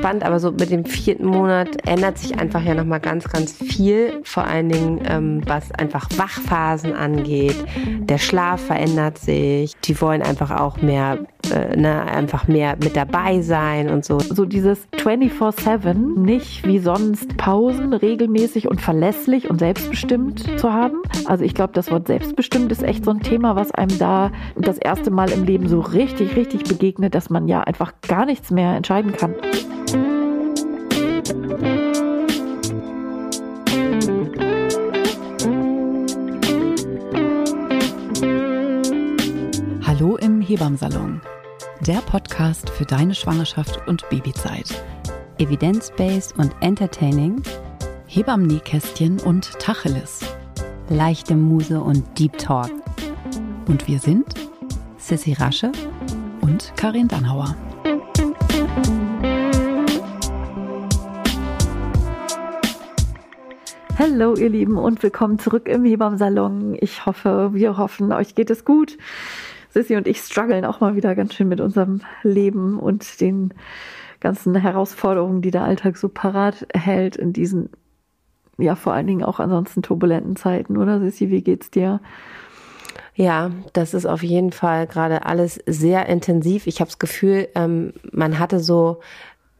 spannend, aber so mit dem vierten Monat ändert sich einfach ja nochmal ganz, ganz viel. Vor allen Dingen, ähm, was einfach Wachphasen angeht. Der Schlaf verändert sich. Die wollen einfach auch mehr, äh, ne, einfach mehr mit dabei sein und so. So dieses 24-7, nicht wie sonst Pausen regelmäßig und verlässlich und selbstbestimmt zu haben. Also ich glaube, das Wort selbstbestimmt ist echt so ein Thema, was einem da das erste Mal im Leben so richtig, richtig begegnet, dass man ja einfach gar nichts mehr entscheiden kann. Hebammsalon, der Podcast für deine Schwangerschaft und Babyzeit. Evidence-based und entertaining, Hebammen-Nähkästchen und Tacheles. leichte Muse und Deep Talk. Und wir sind Sissy Rasche und Karin Dannhauer. Hallo ihr Lieben und willkommen zurück im Hebammsalon. Ich hoffe, wir hoffen, euch geht es gut. Sissy und ich strugglen auch mal wieder ganz schön mit unserem Leben und den ganzen Herausforderungen, die der Alltag so parat hält in diesen, ja vor allen Dingen auch ansonsten turbulenten Zeiten, oder Sissy, wie geht's dir? Ja, das ist auf jeden Fall gerade alles sehr intensiv. Ich habe das Gefühl, ähm, man hatte so,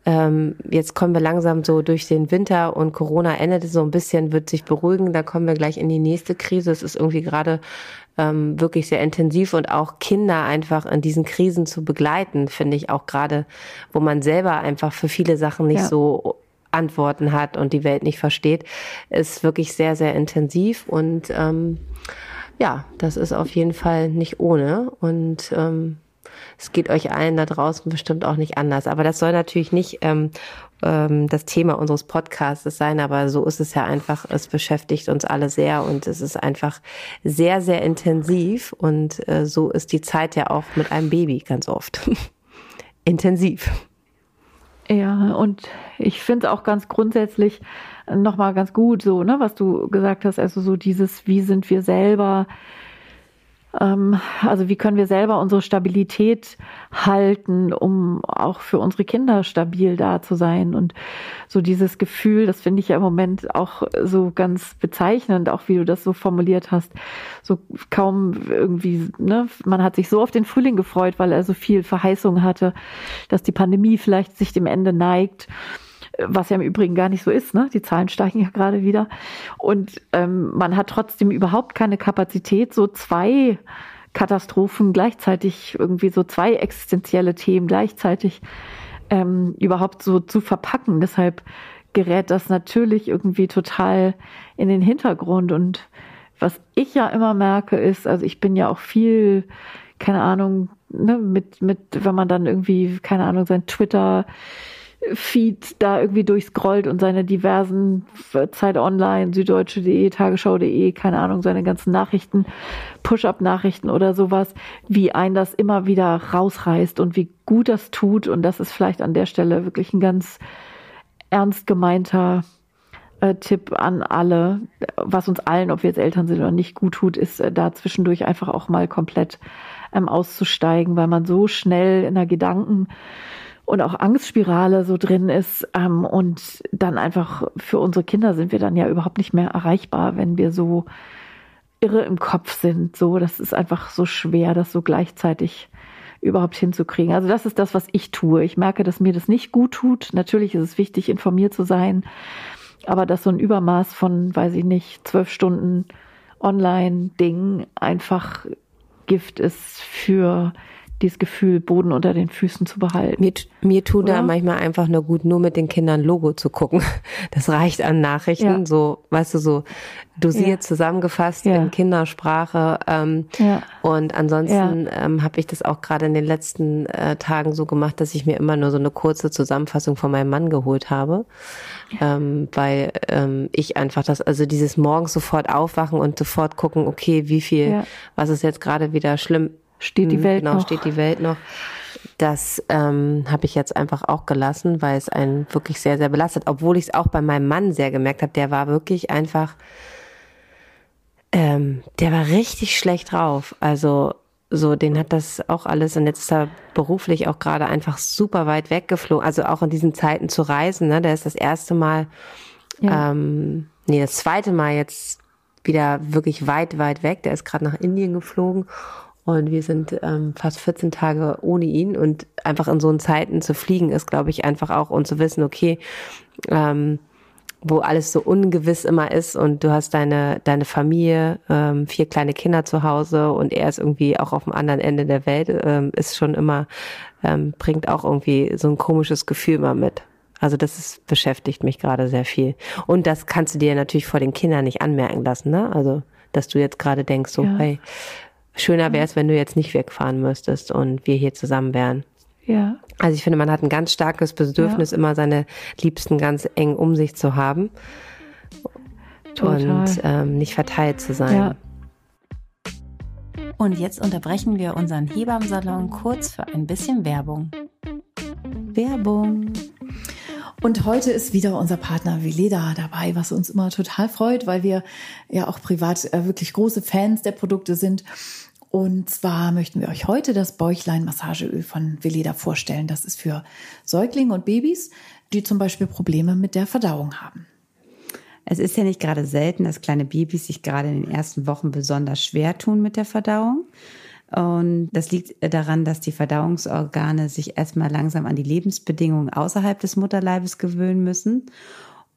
ähm, jetzt kommen wir langsam so durch den Winter und Corona endet so ein bisschen, wird sich beruhigen. Da kommen wir gleich in die nächste Krise. Es ist irgendwie gerade ähm, wirklich sehr intensiv und auch Kinder einfach in diesen Krisen zu begleiten, finde ich auch gerade, wo man selber einfach für viele Sachen nicht Ja. so Antworten hat und die Welt nicht versteht, ist wirklich sehr, sehr intensiv und ähm, ja, das ist auf jeden Fall nicht ohne und ähm, es geht euch allen da draußen bestimmt auch nicht anders. Aber das soll natürlich nicht ähm, ähm, das Thema unseres Podcasts sein, aber so ist es ja einfach. Es beschäftigt uns alle sehr und es ist einfach sehr, sehr intensiv und äh, so ist die Zeit ja auch mit einem Baby ganz oft. intensiv. Ja, und ich finde es auch ganz grundsätzlich nochmal ganz gut, so, ne, was du gesagt hast, also so dieses, wie sind wir selber, also wie können wir selber unsere Stabilität halten, um auch für unsere Kinder stabil da zu sein. Und so dieses Gefühl, das finde ich ja im Moment auch so ganz bezeichnend, auch wie du das so formuliert hast. So kaum irgendwie, ne, man hat sich so auf den Frühling gefreut, weil er so viel Verheißung hatte, dass die Pandemie vielleicht sich dem Ende neigt was ja im Übrigen gar nicht so ist, ne? Die Zahlen steigen ja gerade wieder. Und ähm, man hat trotzdem überhaupt keine Kapazität, so zwei Katastrophen gleichzeitig, irgendwie so zwei existenzielle Themen gleichzeitig ähm, überhaupt so zu verpacken. Deshalb gerät das natürlich irgendwie total in den Hintergrund. Und was ich ja immer merke, ist, also ich bin ja auch viel, keine Ahnung, ne, mit, mit, wenn man dann irgendwie, keine Ahnung, sein Twitter Feed da irgendwie durchscrollt und seine diversen Zeit Online, Süddeutsche.de, Tagesschau.de, keine Ahnung, seine ganzen Nachrichten, Push-up-Nachrichten oder sowas, wie ein das immer wieder rausreißt und wie gut das tut. Und das ist vielleicht an der Stelle wirklich ein ganz ernst gemeinter äh, Tipp an alle, was uns allen, ob wir jetzt Eltern sind oder nicht, gut tut, ist äh, da zwischendurch einfach auch mal komplett ähm, auszusteigen, weil man so schnell in der Gedanken und auch Angstspirale so drin ist. Ähm, und dann einfach für unsere Kinder sind wir dann ja überhaupt nicht mehr erreichbar, wenn wir so irre im Kopf sind. So, das ist einfach so schwer, das so gleichzeitig überhaupt hinzukriegen. Also das ist das, was ich tue. Ich merke, dass mir das nicht gut tut. Natürlich ist es wichtig, informiert zu sein, aber dass so ein Übermaß von, weiß ich nicht, zwölf Stunden Online-Ding einfach Gift ist für dieses Gefühl, Boden unter den Füßen zu behalten. Mir, mir tut da Oder? manchmal einfach nur gut, nur mit den Kindern Logo zu gucken. Das reicht an Nachrichten, Ja. so, weißt du, so dosiert Ja. zusammengefasst Ja. in Kindersprache. Ähm. Und ansonsten ähm, habe ich das auch gerade in den letzten äh, Tagen so gemacht, dass ich mir immer nur so eine kurze Zusammenfassung von meinem Mann geholt habe. Ähm, weil ähm, ich einfach das, also dieses morgens sofort aufwachen und sofort gucken, okay, wie viel, was ist jetzt gerade wieder schlimm, Steht die Hm, Welt genau, noch? steht die Welt noch. Das ähm, habe ich jetzt einfach auch gelassen, weil es einen wirklich sehr, sehr belastet. Obwohl ich es auch bei meinem Mann sehr gemerkt habe, der war wirklich einfach, ähm, der war richtig schlecht drauf. Also so, den hat das auch alles und jetzt ist er beruflich auch gerade einfach super weit weggeflogen. Also auch in diesen Zeiten zu reisen, ne? Der ist das erste Mal, ja. ähm, nee, das zweite Mal jetzt wieder wirklich weit, weit weg. Der ist gerade nach Indien geflogen und wir sind ähm, fast 14 Tage ohne ihn und einfach in so Zeiten zu fliegen ist, glaube ich, einfach auch und zu wissen, okay, ähm, wo alles so ungewiss immer ist und du hast deine, deine Familie, ähm, vier kleine Kinder zu Hause und er ist irgendwie auch auf dem anderen Ende der Welt, ähm, ist schon immer, ähm, bringt auch irgendwie so ein komisches Gefühl mal mit. Also das ist, beschäftigt mich gerade sehr viel. Und das kannst du dir natürlich vor den Kindern nicht anmerken lassen, ne? Also, dass du jetzt gerade denkst, so, ja. hey, schöner wäre es, wenn du jetzt nicht wegfahren müsstest und wir hier zusammen wären. Ja. Also ich finde, man hat ein ganz starkes Bedürfnis, ja. immer seine Liebsten ganz eng um sich zu haben. Total. Und ähm, nicht verteilt zu sein. Ja. Und jetzt unterbrechen wir unseren Hebammsalon kurz für ein bisschen Werbung. Werbung. Und heute ist wieder unser Partner Veleda dabei, was uns immer total freut, weil wir ja auch privat äh, wirklich große Fans der Produkte sind. Und zwar möchten wir euch heute das Bäuchlein-Massageöl von Veleda vorstellen. Das ist für Säuglinge und Babys, die zum Beispiel Probleme mit der Verdauung haben. Es ist ja nicht gerade selten, dass kleine Babys sich gerade in den ersten Wochen besonders schwer tun mit der Verdauung. Und das liegt daran, dass die Verdauungsorgane sich erstmal langsam an die Lebensbedingungen außerhalb des Mutterleibes gewöhnen müssen.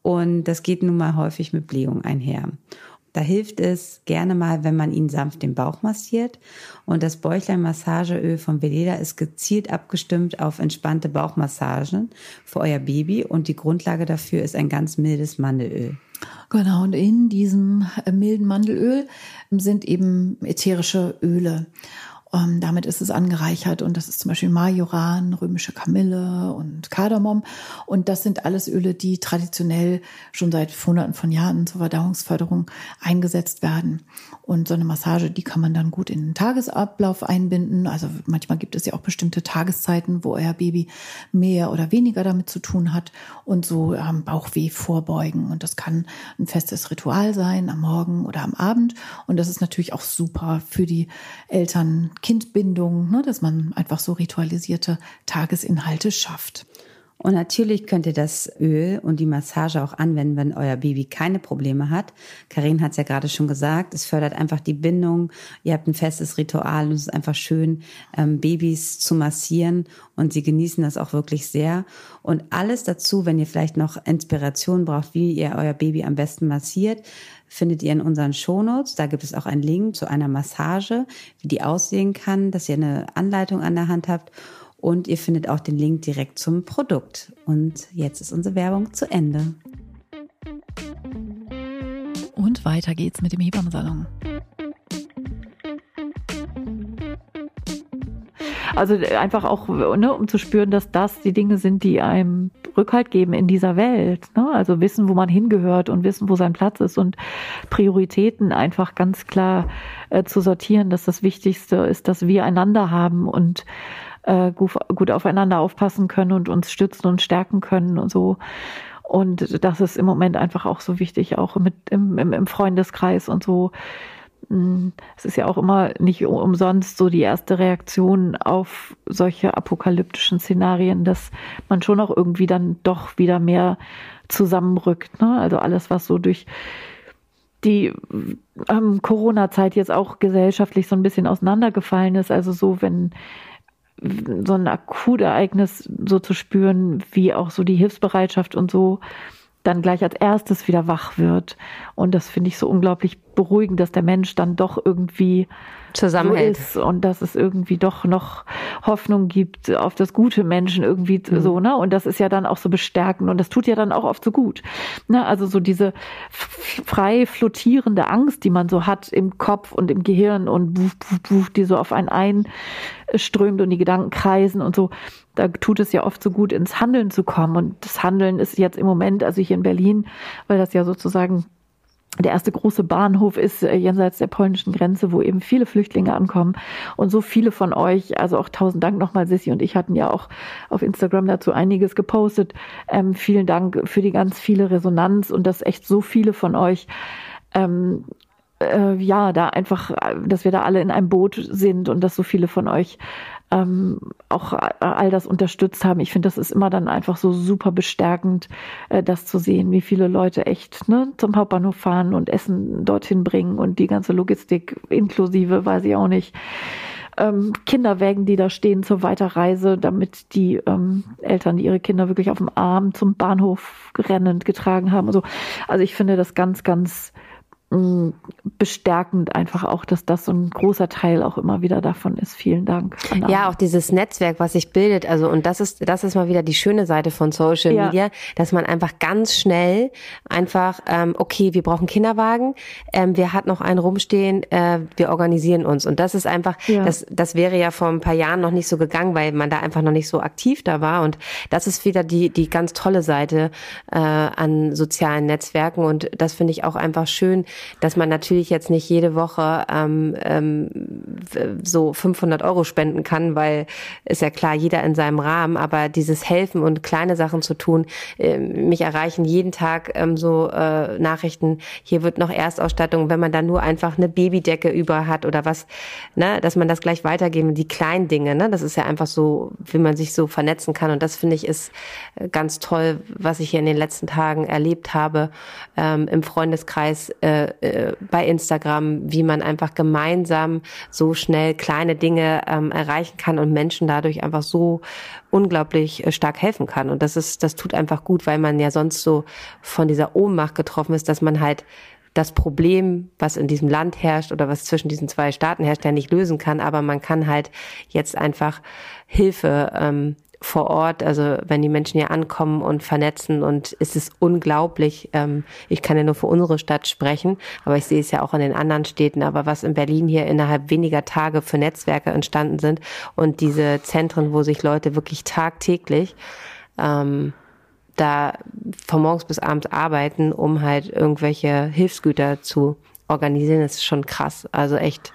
Und das geht nun mal häufig mit Blähung einher. Da hilft es gerne mal, wenn man ihn sanft den Bauch massiert. Und das Bäuchlein-Massageöl von Veleda ist gezielt abgestimmt auf entspannte Bauchmassagen für euer Baby. Und die Grundlage dafür ist ein ganz mildes Mandelöl. Genau, und in diesem äh, milden Mandelöl sind eben ätherische Öle. Ähm, damit ist es angereichert und das ist zum Beispiel Majoran, römische Kamille und Kardamom. Und das sind alles Öle, die traditionell schon seit Hunderten von Jahren zur Verdauungsförderung eingesetzt werden. Und so eine Massage, die kann man dann gut in den Tagesablauf einbinden. Also manchmal gibt es ja auch bestimmte Tageszeiten, wo euer Baby mehr oder weniger damit zu tun hat und so ähm, Bauchweh vorbeugen. Und das kann ein festes Ritual sein, am Morgen oder am Abend. Und das ist natürlich auch super für die Eltern, Kindbindung, ne, dass man einfach so ritualisierte Tagesinhalte schafft. Und natürlich könnt ihr das Öl und die Massage auch anwenden, wenn euer Baby keine Probleme hat. Karin hat es ja gerade schon gesagt, es fördert einfach die Bindung. Ihr habt ein festes Ritual und es ist einfach schön, ähm, Babys zu massieren und sie genießen das auch wirklich sehr. Und alles dazu, wenn ihr vielleicht noch Inspiration braucht, wie ihr euer Baby am besten massiert, findet ihr in unseren Shownotes. Da gibt es auch einen Link zu einer Massage, wie die aussehen kann, dass ihr eine Anleitung an der Hand habt. Und ihr findet auch den Link direkt zum Produkt. Und jetzt ist unsere Werbung zu Ende. Und weiter geht's mit dem Hebammsalon. Also einfach auch, ne, um zu spüren, dass das die Dinge sind, die einem Rückhalt geben in dieser Welt. Ne? Also wissen, wo man hingehört und wissen, wo sein Platz ist und Prioritäten einfach ganz klar äh, zu sortieren, dass das Wichtigste ist, dass wir einander haben und äh, gut, gut aufeinander aufpassen können und uns stützen und stärken können und so. Und das ist im Moment einfach auch so wichtig, auch mit im, im, im Freundeskreis und so hm, es ist ja auch immer nicht umsonst so die erste Reaktion auf solche apokalyptischen Szenarien, dass man schon auch irgendwie dann doch wieder mehr zusammenrückt. Ne? Also alles, was so durch die ähm, Corona-Zeit jetzt auch gesellschaftlich so ein bisschen auseinandergefallen ist. Also so, wenn so ein Akutereignis so zu spüren, wie auch so die Hilfsbereitschaft und so dann gleich als erstes wieder wach wird. Und das finde ich so unglaublich beruhigend, dass der Mensch dann doch irgendwie zusammenhält so ist und dass es irgendwie doch noch Hoffnung gibt auf das gute Menschen irgendwie mhm. so, ne? Und das ist ja dann auch so bestärkend und das tut ja dann auch oft so gut. Ne? Also so diese frei flottierende Angst, die man so hat im Kopf und im Gehirn und buff, buff, buff, die so auf einen einströmt und die Gedanken kreisen und so. Da tut es ja oft so gut, ins Handeln zu kommen. Und das Handeln ist jetzt im Moment, also hier in Berlin, weil das ja sozusagen der erste große Bahnhof ist äh, jenseits der polnischen Grenze, wo eben viele Flüchtlinge ankommen. Und so viele von euch, also auch tausend Dank nochmal, Sissi und ich hatten ja auch auf Instagram dazu einiges gepostet. Ähm, vielen Dank für die ganz viele Resonanz und dass echt so viele von euch ähm, äh, ja, da einfach, dass wir da alle in einem Boot sind und dass so viele von euch ähm, auch all das unterstützt haben. Ich finde, das ist immer dann einfach so super bestärkend, äh, das zu sehen, wie viele Leute echt ne, zum Hauptbahnhof fahren und Essen dorthin bringen und die ganze Logistik inklusive, weiß ich auch nicht. Ähm, Kinderwägen, die da stehen zur Weiterreise, damit die ähm, Eltern, die ihre Kinder wirklich auf dem Arm zum Bahnhof rennend getragen haben. Also, also ich finde das ganz, ganz bestärkend einfach auch, dass das so ein großer Teil auch immer wieder davon ist. Vielen Dank. Ja, auch dieses Netzwerk, was sich bildet. Also, und das ist, das ist mal wieder die schöne Seite von Social ja. Media, dass man einfach ganz schnell einfach, ähm, okay, wir brauchen Kinderwagen, ähm, wir hat noch einen rumstehen, äh, wir organisieren uns. Und das ist einfach, ja. das, das wäre ja vor ein paar Jahren noch nicht so gegangen, weil man da einfach noch nicht so aktiv da war. Und das ist wieder die, die ganz tolle Seite äh, an sozialen Netzwerken. Und das finde ich auch einfach schön, dass man natürlich jetzt nicht jede Woche ähm, ähm, so 500 Euro spenden kann, weil ist ja klar, jeder in seinem Rahmen, aber dieses Helfen und kleine Sachen zu tun, äh, mich erreichen jeden Tag ähm, so äh, Nachrichten, hier wird noch Erstausstattung, wenn man da nur einfach eine Babydecke über hat oder was, ne, dass man das gleich weitergeben, die kleinen Dinge, ne, das ist ja einfach so, wie man sich so vernetzen kann. Und das finde ich ist äh, ganz toll, was ich hier in den letzten Tagen erlebt habe ähm, im Freundeskreis, äh, äh, bei Instagram, wie man einfach gemeinsam so schnell kleine Dinge ähm, erreichen kann und Menschen dadurch einfach so unglaublich äh, stark helfen kann. Und das ist, das tut einfach gut, weil man ja sonst so von dieser Ohnmacht getroffen ist, dass man halt das Problem, was in diesem Land herrscht oder was zwischen diesen zwei Staaten herrscht, ja nicht lösen kann, aber man kann halt jetzt einfach Hilfe ähm, vor Ort, also wenn die Menschen hier ankommen und vernetzen und es ist unglaublich. Ähm, ich kann ja nur für unsere Stadt sprechen, aber ich sehe es ja auch in den anderen Städten. Aber was in Berlin hier innerhalb weniger Tage für Netzwerke entstanden sind und diese Zentren, wo sich Leute wirklich tagtäglich ähm, da von morgens bis abends arbeiten, um halt irgendwelche Hilfsgüter zu organisieren, ist schon krass. Also echt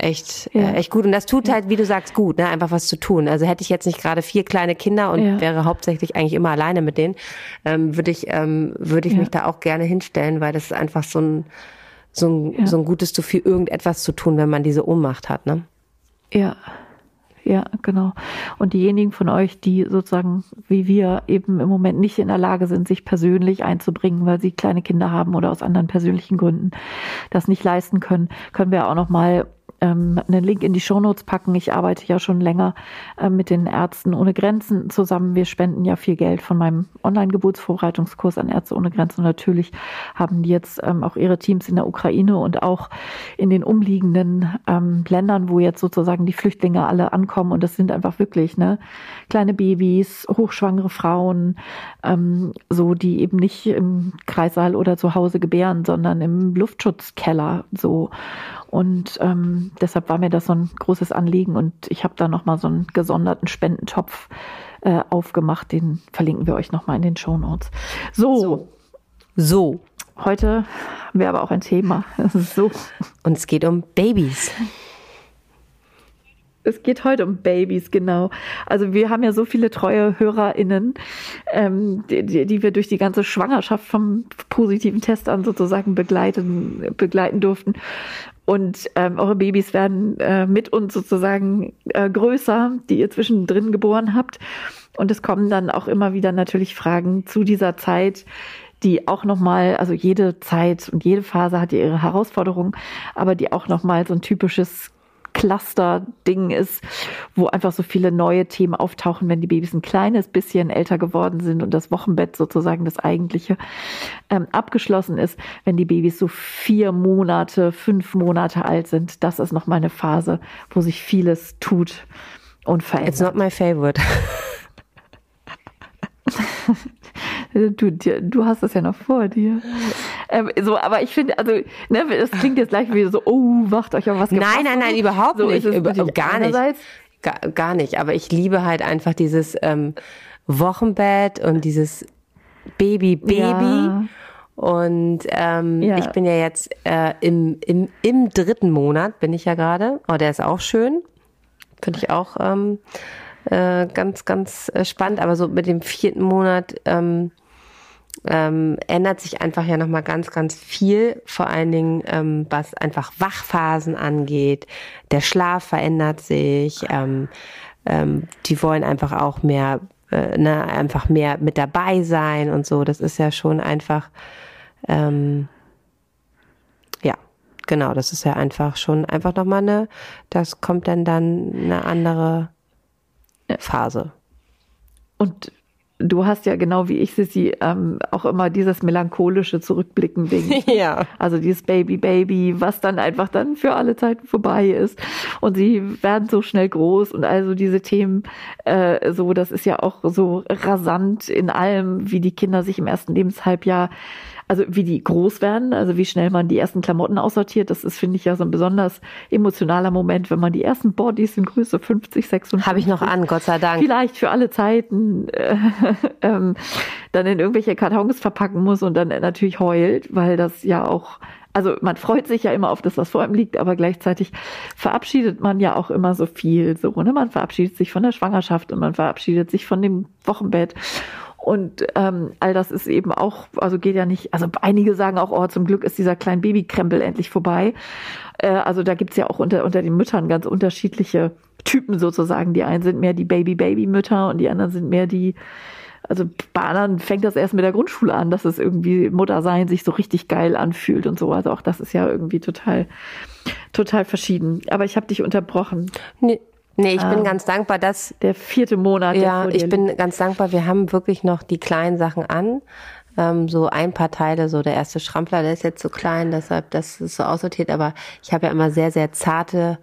echt, ja. äh, echt gut. Und das tut halt, wie du sagst, gut, ne? einfach was zu tun. Also hätte ich jetzt nicht gerade vier kleine Kinder und ja. wäre hauptsächlich eigentlich immer alleine mit denen, ähm, würde ich, ähm, würde ich ja. mich da auch gerne hinstellen, weil das ist einfach so ein, so ein, so ein gutes zu viel irgendetwas zu tun, wenn man diese Ohnmacht hat, ne? Ja. Ja, genau. Und diejenigen von euch, die sozusagen wie wir eben im Moment nicht in der Lage sind, sich persönlich einzubringen, weil sie kleine Kinder haben oder aus anderen persönlichen Gründen das nicht leisten können, können wir auch noch mal ähm, einen Link in die Shownotes packen. Ich arbeite ja schon länger äh, mit den Ärzten ohne Grenzen zusammen. Wir spenden ja viel Geld von meinem Online-Geburtsvorbereitungskurs an Ärzte ohne Grenzen. Und natürlich haben die jetzt ähm, auch ihre Teams in der Ukraine und auch in den umliegenden ähm, Ländern, wo jetzt sozusagen die Flüchtlinge alle ankommen. Und das sind einfach wirklich ne, kleine Babys, hochschwangere Frauen, ähm, so die eben nicht im Kreissaal oder zu Hause gebären, sondern im Luftschutzkeller so. Und ähm, deshalb war mir das so ein großes Anliegen und ich habe da nochmal so einen gesonderten Spendentopf äh, aufgemacht. Den verlinken wir euch nochmal in den Show Notes. So. so. So. Heute haben wir aber auch ein Thema. so. Und es geht um Babys. Es geht heute um Babys, genau. Also wir haben ja so viele treue HörerInnen, ähm, die, die wir durch die ganze Schwangerschaft vom positiven Test an sozusagen begleiten, begleiten durften. Und ähm, eure Babys werden äh, mit uns sozusagen äh, größer, die ihr zwischendrin geboren habt. Und es kommen dann auch immer wieder natürlich Fragen zu dieser Zeit, die auch nochmal, also jede Zeit und jede Phase hat ihre Herausforderungen, aber die auch nochmal so ein typisches Cluster-Ding ist, wo einfach so viele neue Themen auftauchen, wenn die Babys ein kleines bisschen älter geworden sind und das Wochenbett sozusagen das eigentliche ähm, abgeschlossen ist. Wenn die Babys so vier Monate, fünf Monate alt sind, das ist nochmal eine Phase, wo sich vieles tut und verändert. It's not my favorite. Du, du hast es ja noch vor dir. Ähm, so, aber ich finde, also, ne, das klingt jetzt gleich wie so, oh, wacht euch auf was. Nein, nein, nein, überhaupt so nicht. Über, gar nicht. Gar, gar nicht. Aber ich liebe halt einfach dieses ähm, Wochenbett und dieses Baby, Baby. Ja. Und ähm, ja. ich bin ja jetzt äh, im, im, im dritten Monat, bin ich ja gerade. Oh, der ist auch schön. Finde ich auch ähm, äh, ganz, ganz äh, spannend. Aber so mit dem vierten Monat ähm, ähm, ändert sich einfach ja nochmal ganz, ganz viel, vor allen Dingen, ähm, was einfach Wachphasen angeht. Der Schlaf verändert sich, ähm, ähm, die wollen einfach auch mehr, äh, ne, einfach mehr mit dabei sein und so. Das ist ja schon einfach, ähm, ja, genau, das ist ja einfach schon einfach nochmal eine, das kommt dann dann eine andere Phase. Und du hast ja genau wie ich, Sissi, ähm, auch immer dieses melancholische Zurückblicken-Ding. Ja. Also dieses Baby, Baby, was dann einfach dann für alle Zeiten vorbei ist. Und sie werden so schnell groß und also diese Themen, äh, so, das ist ja auch so rasant in allem, wie die Kinder sich im ersten Lebenshalbjahr also wie die groß werden, also wie schnell man die ersten Klamotten aussortiert, das ist, finde ich, ja so ein besonders emotionaler Moment, wenn man die ersten Bodies in Größe 50, 56. Habe ich noch an, Gott sei Dank. Vielleicht für alle Zeiten äh, ähm, dann in irgendwelche Kartons verpacken muss und dann natürlich heult, weil das ja auch also man freut sich ja immer auf das, was vor ihm liegt, aber gleichzeitig verabschiedet man ja auch immer so viel. So, ne? Man verabschiedet sich von der Schwangerschaft und man verabschiedet sich von dem Wochenbett. Und ähm, all das ist eben auch, also geht ja nicht, also einige sagen auch, oh, zum Glück ist dieser kleine Babykrempel endlich vorbei. Äh, also da gibt's ja auch unter, unter den Müttern ganz unterschiedliche Typen sozusagen. Die einen sind mehr die Baby-Baby-Mütter und die anderen sind mehr die, also bei anderen fängt das erst mit der Grundschule an, dass es irgendwie Muttersein sich so richtig geil anfühlt und so. Also auch das ist ja irgendwie total, total verschieden. Aber ich habe dich unterbrochen. Nee, Nee, ich ah, bin ganz dankbar, dass. Der vierte Monat. Ja, ich bin ganz dankbar. Wir haben wirklich noch die kleinen Sachen an. Ähm, so ein paar Teile, so der erste Schrampler, der ist jetzt so klein, deshalb das ist so aussortiert. Aber ich habe ja immer sehr, sehr zarte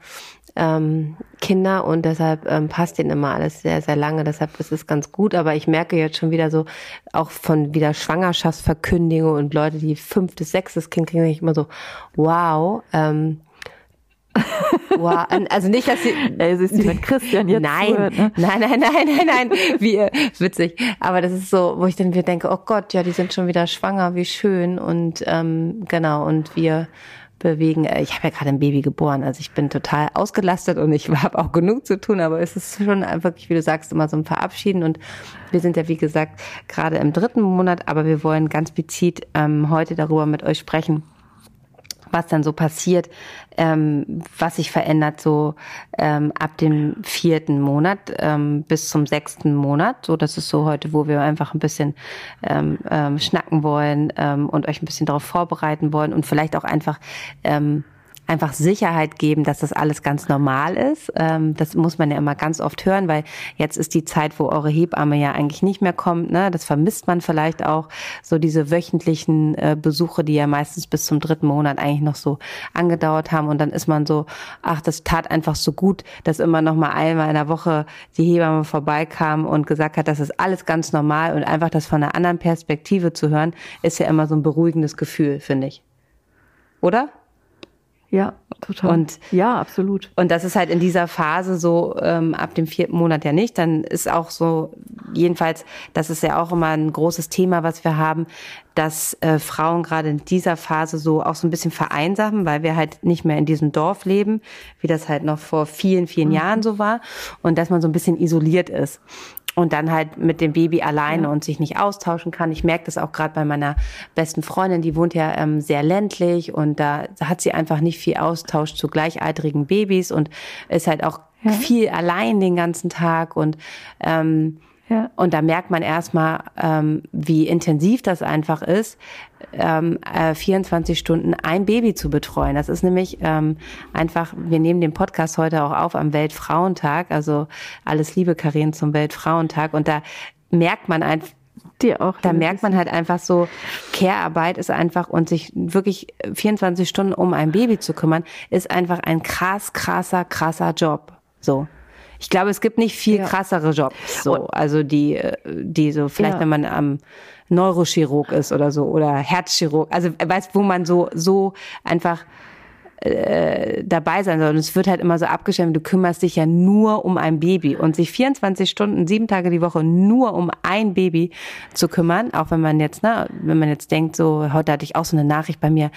ähm, Kinder und deshalb ähm, passt denen immer alles sehr, sehr lange. Deshalb ist es ganz gut. Aber ich merke jetzt schon wieder so, auch von wieder Schwangerschaftsverkündigung und Leute, die fünftes, sechstes Kind kriegen, ich immer so, wow, ähm, Wow. Also nicht, dass sie. Siehst du, wenn Christian jetzt nein, zuhört, ne? nein, nein, nein, nein, nein, wie witzig. Aber das ist so, wo ich dann wieder denke, oh Gott, ja, die sind schon wieder schwanger, wie schön und ähm, genau und wir bewegen. Äh, ich habe ja gerade ein Baby geboren, also ich bin total ausgelastet und ich habe auch genug zu tun, aber es ist schon wirklich, wie du sagst, immer so ein Verabschieden und wir sind ja wie gesagt gerade im dritten Monat, aber wir wollen ganz bezieht ähm, heute darüber mit euch sprechen was dann so passiert, ähm, was sich verändert so ähm, ab dem vierten Monat ähm, bis zum sechsten Monat. So, das ist so heute, wo wir einfach ein bisschen ähm, ähm, schnacken wollen ähm, und euch ein bisschen darauf vorbereiten wollen und vielleicht auch einfach ähm, einfach Sicherheit geben, dass das alles ganz normal ist. Ähm, das muss man ja immer ganz oft hören, weil jetzt ist die Zeit, wo eure Hebamme ja eigentlich nicht mehr kommt. Ne? Das vermisst man vielleicht auch. So diese wöchentlichen äh, Besuche, die ja meistens bis zum dritten Monat eigentlich noch so angedauert haben. Und dann ist man so, ach, das tat einfach so gut, dass immer noch mal einmal in der Woche die Hebamme vorbeikam und gesagt hat, das ist alles ganz normal und einfach das von einer anderen Perspektive zu hören, ist ja immer so ein beruhigendes Gefühl, finde ich. Oder? Ja, total. Und, ja, absolut. Und das ist halt in dieser Phase so ähm, ab dem vierten Monat ja nicht. Dann ist auch so, jedenfalls, das ist ja auch immer ein großes Thema, was wir haben, dass äh, Frauen gerade in dieser Phase so auch so ein bisschen vereinsamen, weil wir halt nicht mehr in diesem Dorf leben, wie das halt noch vor vielen, vielen mhm. Jahren so war. Und dass man so ein bisschen isoliert ist und dann halt mit dem Baby alleine ja. und sich nicht austauschen kann. Ich merke das auch gerade bei meiner besten Freundin, die wohnt ja ähm, sehr ländlich und da hat sie einfach nicht viel Austausch zu gleichaltrigen Babys und ist halt auch ja. viel allein den ganzen Tag und ähm, ja. Und da merkt man erstmal, ähm, wie intensiv das einfach ist, ähm, äh, 24 Stunden ein Baby zu betreuen. Das ist nämlich ähm, einfach, wir nehmen den Podcast heute auch auf am Weltfrauentag, also alles Liebe Karin zum Weltfrauentag. Und da merkt man einfach, Dir auch. Da merkt man halt einfach so, Care-Arbeit ist einfach und sich wirklich 24 Stunden um ein Baby zu kümmern, ist einfach ein krass, krasser, krasser Job. So. Ich glaube, es gibt nicht viel ja. krassere Jobs, so, also die, äh, die so, vielleicht ja. wenn man am Neurochirurg ist oder so oder Herzchirurg, also weißt, wo man so, so einfach äh, dabei sein soll. Und es wird halt immer so abgestellt, du kümmerst dich ja nur um ein Baby und sich 24 Stunden, sieben Tage die Woche nur um ein Baby zu kümmern, auch wenn man jetzt, ne, wenn man jetzt denkt, so, heute hatte ich auch so eine Nachricht bei mir,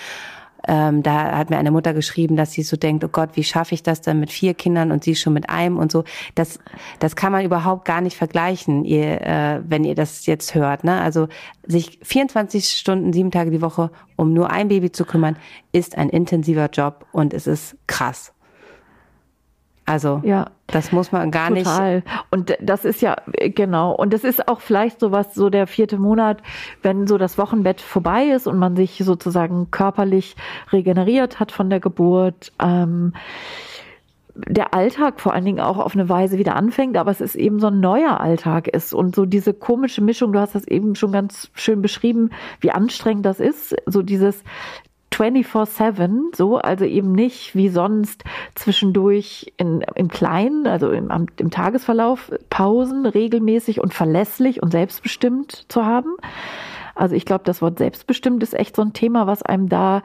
ähm, da hat mir eine Mutter geschrieben, dass sie so denkt, oh Gott, wie schaffe ich das denn mit vier Kindern und sie schon mit einem und so. Das, das kann man überhaupt gar nicht vergleichen, ihr, äh, wenn ihr das jetzt hört. Ne? Also sich 24 Stunden, sieben Tage die Woche um nur ein Baby zu kümmern, ist ein intensiver Job und es ist krass. Also ja. das muss man gar Total. nicht. Und das ist ja genau. Und das ist auch vielleicht so was, so der vierte Monat, wenn so das Wochenbett vorbei ist und man sich sozusagen körperlich regeneriert hat von der Geburt. Ähm, der Alltag vor allen Dingen auch auf eine Weise wieder anfängt, aber es ist eben so ein neuer Alltag ist und so diese komische Mischung, du hast das eben schon ganz schön beschrieben, wie anstrengend das ist, so dieses 24-7, so, also eben nicht wie sonst zwischendurch in, im Kleinen, also im, im Tagesverlauf Pausen regelmäßig und verlässlich und selbstbestimmt zu haben. Also ich glaube, das Wort selbstbestimmt ist echt so ein Thema, was einem da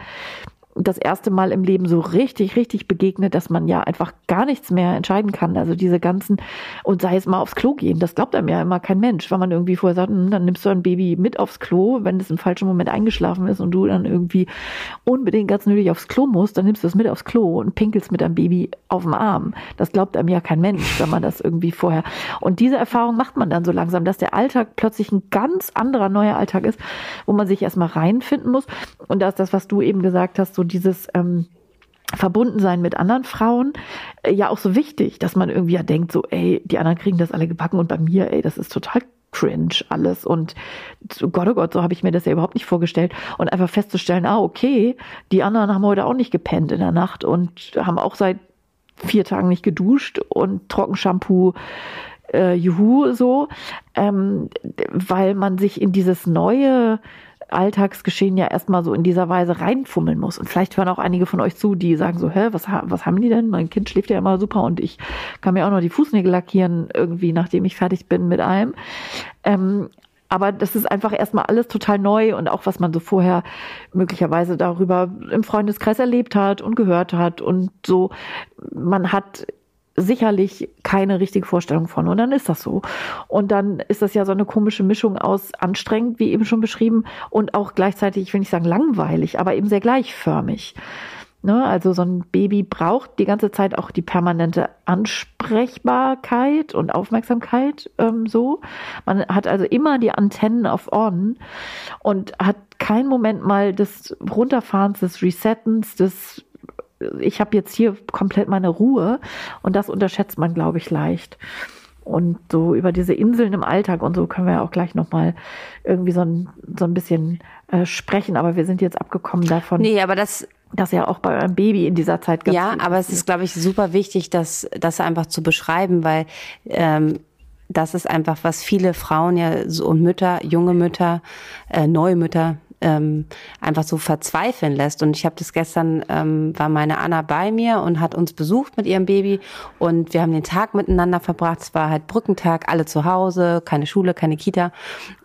das erste Mal im Leben so richtig, richtig begegnet, dass man ja einfach gar nichts mehr entscheiden kann. Also diese ganzen, und sei es mal aufs Klo gehen, das glaubt einem ja immer kein Mensch. Wenn man irgendwie vorher sagt, hm, dann nimmst du ein Baby mit aufs Klo, wenn es im falschen Moment eingeschlafen ist und du dann irgendwie unbedingt ganz nötig aufs Klo musst, dann nimmst du es mit aufs Klo und pinkelst mit deinem Baby auf dem Arm. Das glaubt einem ja kein Mensch, wenn man das irgendwie vorher. Und diese Erfahrung macht man dann so langsam, dass der Alltag plötzlich ein ganz anderer neuer Alltag ist, wo man sich erstmal reinfinden muss. Und das ist das, was du eben gesagt hast, so dieses ähm, Verbundensein mit anderen Frauen äh, ja auch so wichtig, dass man irgendwie ja denkt, so, ey, die anderen kriegen das alle gebacken und bei mir, ey, das ist total cringe alles. Und Gott, oh Gott, so habe ich mir das ja überhaupt nicht vorgestellt. Und einfach festzustellen, ah, okay, die anderen haben heute auch nicht gepennt in der Nacht und haben auch seit vier Tagen nicht geduscht und Trockenshampoo äh, juhu so, ähm, weil man sich in dieses neue Alltagsgeschehen ja erstmal so in dieser Weise reinfummeln muss. Und vielleicht hören auch einige von euch zu, die sagen so, hä, was, was haben die denn? Mein Kind schläft ja immer super und ich kann mir auch noch die Fußnägel lackieren, irgendwie, nachdem ich fertig bin mit allem. Ähm, aber das ist einfach erstmal alles total neu und auch was man so vorher möglicherweise darüber im Freundeskreis erlebt hat und gehört hat und so. Man hat sicherlich keine richtige Vorstellung von. Und dann ist das so. Und dann ist das ja so eine komische Mischung aus anstrengend, wie eben schon beschrieben, und auch gleichzeitig, ich will nicht sagen langweilig, aber eben sehr gleichförmig. Ne? Also so ein Baby braucht die ganze Zeit auch die permanente Ansprechbarkeit und Aufmerksamkeit ähm, so. Man hat also immer die Antennen auf On und hat keinen Moment mal des Runterfahrens, des Resettens, des ich habe jetzt hier komplett meine Ruhe und das unterschätzt man, glaube ich, leicht. Und so über diese Inseln im Alltag und so können wir ja auch gleich nochmal irgendwie so ein, so ein bisschen äh, sprechen. Aber wir sind jetzt abgekommen davon. Nee, aber das, das ja auch bei eurem Baby in dieser Zeit ganz Ja, aber es ist, glaube ich, super wichtig, das, das einfach zu beschreiben, weil ähm, das ist einfach, was viele Frauen ja so und Mütter, junge Mütter, äh, neue Mütter, ähm, einfach so verzweifeln lässt. Und ich habe das gestern, ähm, war meine Anna bei mir und hat uns besucht mit ihrem Baby und wir haben den Tag miteinander verbracht. Es war halt Brückentag, alle zu Hause, keine Schule, keine Kita.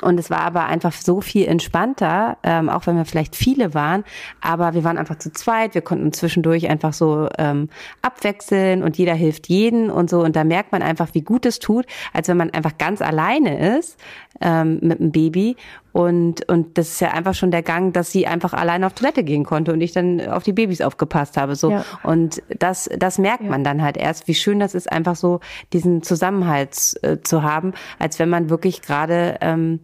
Und es war aber einfach so viel entspannter, ähm, auch wenn wir vielleicht viele waren. Aber wir waren einfach zu zweit, wir konnten zwischendurch einfach so ähm, abwechseln und jeder hilft jeden und so. Und da merkt man einfach, wie gut es tut, als wenn man einfach ganz alleine ist ähm, mit dem Baby und, und das ist ja einfach schon der Gang, dass sie einfach allein auf Toilette gehen konnte und ich dann auf die Babys aufgepasst habe. So. Ja. Und das, das merkt ja. man dann halt erst, wie schön das ist, einfach so diesen Zusammenhalt äh, zu haben, als wenn man wirklich gerade ähm,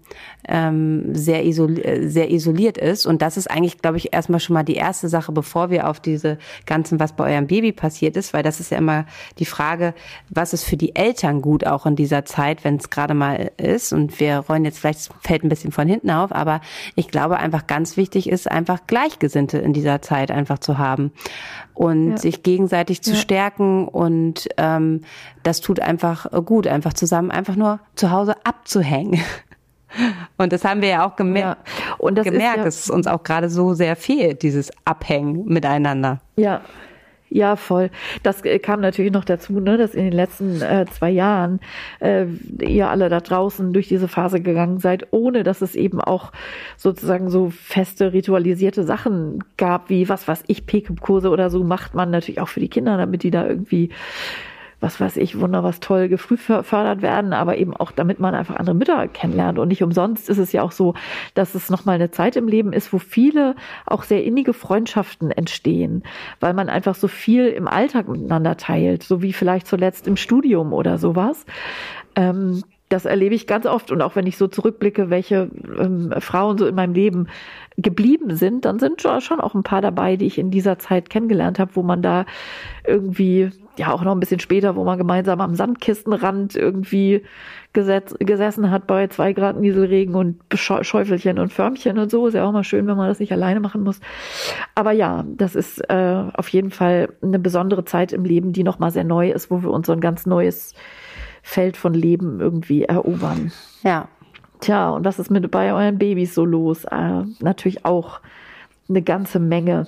ähm, sehr, isoli sehr isoliert ist. Und das ist eigentlich, glaube ich, erstmal schon mal die erste Sache, bevor wir auf diese ganzen, was bei eurem Baby passiert ist, weil das ist ja immer die Frage, was ist für die Eltern gut auch in dieser Zeit, wenn es gerade mal ist. Und wir rollen jetzt vielleicht, fällt ein bisschen von hinten auf, aber ich glaube einfach ganz wichtig ist, einfach Gleichgesinnte in dieser Zeit einfach zu haben und ja. sich gegenseitig zu ja. stärken und ähm, das tut einfach gut, einfach zusammen einfach nur zu Hause abzuhängen. Und das haben wir ja auch gemer ja. Und das gemerkt, ja dass es uns auch gerade so sehr fehlt, dieses Abhängen miteinander. Ja, ja, voll. Das äh, kam natürlich noch dazu, ne, dass in den letzten äh, zwei Jahren äh, ihr alle da draußen durch diese Phase gegangen seid, ohne dass es eben auch sozusagen so feste ritualisierte Sachen gab, wie was was ich, PKIP-Kurse oder so macht man natürlich auch für die Kinder, damit die da irgendwie was weiß ich, wunder was toll gefrühfördert werden, aber eben auch, damit man einfach andere Mütter kennenlernt. Und nicht umsonst ist es ja auch so, dass es nochmal eine Zeit im Leben ist, wo viele auch sehr innige Freundschaften entstehen, weil man einfach so viel im Alltag miteinander teilt, so wie vielleicht zuletzt im Studium oder sowas. Ähm, das erlebe ich ganz oft. Und auch wenn ich so zurückblicke, welche ähm, Frauen so in meinem Leben geblieben sind, dann sind schon auch ein paar dabei, die ich in dieser Zeit kennengelernt habe, wo man da irgendwie, ja auch noch ein bisschen später, wo man gemeinsam am Sandkistenrand irgendwie gesetz, gesessen hat bei zwei Grad Nieselregen und Schäufelchen und Förmchen und so. Ist ja auch mal schön, wenn man das nicht alleine machen muss. Aber ja, das ist äh, auf jeden Fall eine besondere Zeit im Leben, die nochmal sehr neu ist, wo wir uns so ein ganz neues Feld von Leben irgendwie erobern. Ja. Tja, und was ist mit bei euren Babys so los? Äh, natürlich auch eine ganze Menge.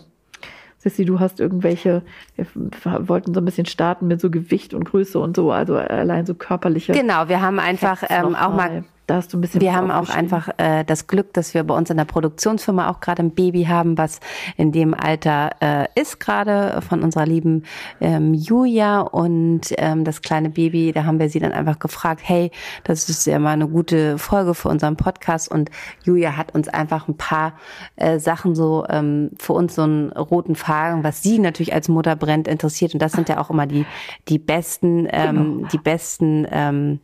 Sissi, du hast irgendwelche, wir wollten so ein bisschen starten mit so Gewicht und Größe und so, also allein so körperliche. Genau, wir haben einfach ähm, auch mal da hast du ein bisschen. Wir haben auch einfach äh, das Glück, dass wir bei uns in der Produktionsfirma auch gerade ein Baby haben, was in dem Alter äh, ist gerade von unserer lieben ähm, Julia und ähm, das kleine Baby. Da haben wir sie dann einfach gefragt, hey, das ist ja mal eine gute Folge für unseren Podcast und Julia hat uns einfach ein paar äh, Sachen so ähm, für uns so einen roten Faden, was sie natürlich als Mutter brennt interessiert und das sind ja auch immer die die besten ähm, genau. die besten ähm,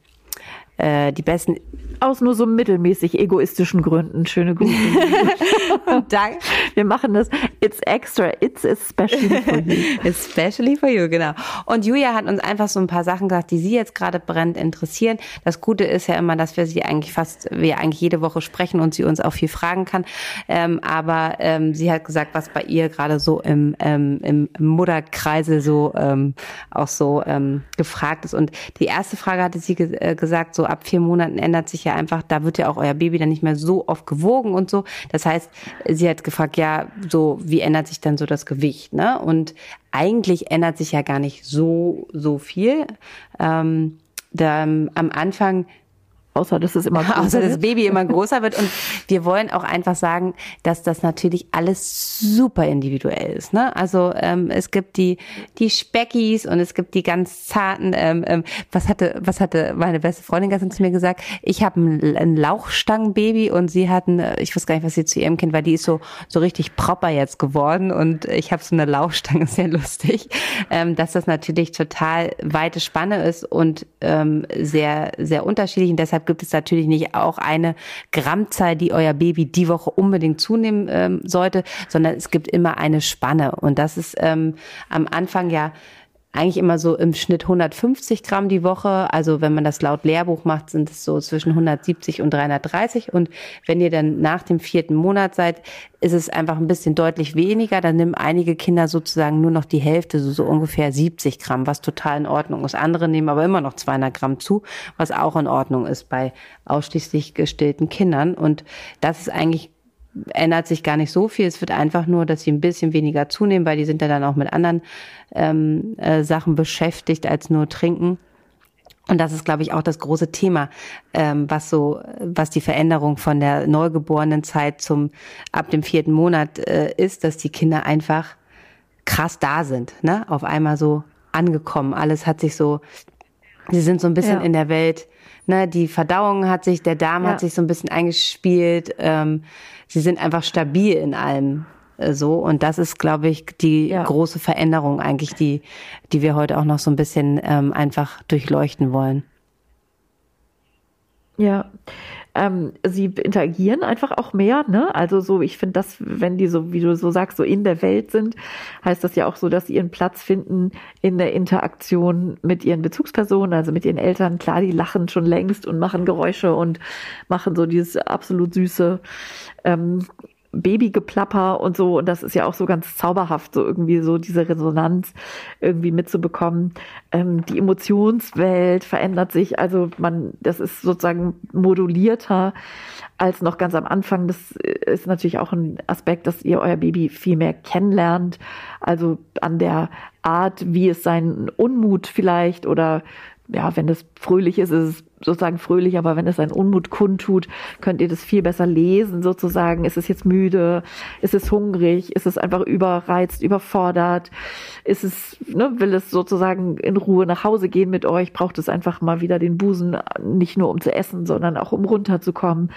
äh, die besten aus nur so mittelmäßig egoistischen Gründen. Schöne Grüße. Danke. Wir machen das. It's extra. It's especially for you. especially for you, genau. Und Julia hat uns einfach so ein paar Sachen gesagt, die sie jetzt gerade brennend interessieren. Das Gute ist ja immer, dass wir sie eigentlich fast, wir eigentlich jede Woche sprechen und sie uns auch viel fragen kann. Ähm, aber ähm, sie hat gesagt, was bei ihr gerade so im, ähm, im Mutterkreise so ähm, auch so ähm, gefragt ist. Und die erste Frage hatte sie ge äh, gesagt, so ab vier Monaten ändert sich ja einfach, da wird ja auch euer Baby dann nicht mehr so oft gewogen und so. Das heißt, sie hat gefragt, ja, so, wie ändert sich dann so das Gewicht, ne? Und eigentlich ändert sich ja gar nicht so, so viel. Ähm, da, am Anfang Außer dass es immer größer Außer dass das Baby immer größer wird. Und wir wollen auch einfach sagen, dass das natürlich alles super individuell ist. Ne? Also ähm, es gibt die die Speckis und es gibt die ganz zarten. Ähm, ähm, was hatte was hatte meine beste Freundin gestern zu mir gesagt? Ich habe ein, ein Lauchstangenbaby und sie hatten, ich weiß gar nicht, was sie zu ihrem Kind war. Die ist so so richtig proper jetzt geworden und ich habe so eine Lauchstange, sehr lustig. Ähm, dass das natürlich total weite Spanne ist und ähm, sehr sehr unterschiedlich. Und deshalb gibt es natürlich nicht auch eine Grammzahl, die euer Baby die Woche unbedingt zunehmen ähm, sollte, sondern es gibt immer eine Spanne. Und das ist ähm, am Anfang ja eigentlich immer so im Schnitt 150 Gramm die Woche. Also wenn man das laut Lehrbuch macht, sind es so zwischen 170 und 330. Und wenn ihr dann nach dem vierten Monat seid, ist es einfach ein bisschen deutlich weniger. Dann nehmen einige Kinder sozusagen nur noch die Hälfte, so, so ungefähr 70 Gramm, was total in Ordnung ist. Andere nehmen aber immer noch 200 Gramm zu, was auch in Ordnung ist bei ausschließlich gestillten Kindern. Und das ist eigentlich ändert sich gar nicht so viel. Es wird einfach nur, dass sie ein bisschen weniger zunehmen, weil die sind ja dann auch mit anderen ähm, äh, Sachen beschäftigt als nur trinken. Und das ist, glaube ich, auch das große Thema, ähm, was so, was die Veränderung von der neugeborenen Zeit zum ab dem vierten Monat äh, ist, dass die Kinder einfach krass da sind, ne? Auf einmal so angekommen. Alles hat sich so, sie sind so ein bisschen ja. in der Welt. Ne? Die Verdauung hat sich, der Darm ja. hat sich so ein bisschen eingespielt. Ähm, sie sind einfach stabil in allem äh, so. Und das ist glaube ich die ja. große Veränderung eigentlich die die wir heute auch noch so ein bisschen ähm, einfach durchleuchten wollen. Ja ähm, sie interagieren einfach auch mehr, ne? Also so, ich finde das, wenn die so, wie du so sagst, so in der Welt sind, heißt das ja auch so, dass sie ihren Platz finden in der Interaktion mit ihren Bezugspersonen, also mit ihren Eltern. Klar, die lachen schon längst und machen Geräusche und machen so dieses absolut süße ähm, Babygeplapper und so. Und das ist ja auch so ganz zauberhaft, so irgendwie so diese Resonanz irgendwie mitzubekommen. Ähm, die Emotionswelt verändert sich. Also man, das ist sozusagen modulierter als noch ganz am Anfang. Das ist natürlich auch ein Aspekt, dass ihr euer Baby viel mehr kennenlernt. Also an der Art, wie es seinen Unmut vielleicht oder ja, wenn es fröhlich ist, ist es sozusagen fröhlich, aber wenn es einen Unmut kundtut, könnt ihr das viel besser lesen, sozusagen. Ist es jetzt müde? Ist es hungrig? Ist es einfach überreizt, überfordert? Ist es, ne, will es sozusagen in Ruhe nach Hause gehen mit euch? Braucht es einfach mal wieder den Busen, nicht nur um zu essen, sondern auch um runterzukommen?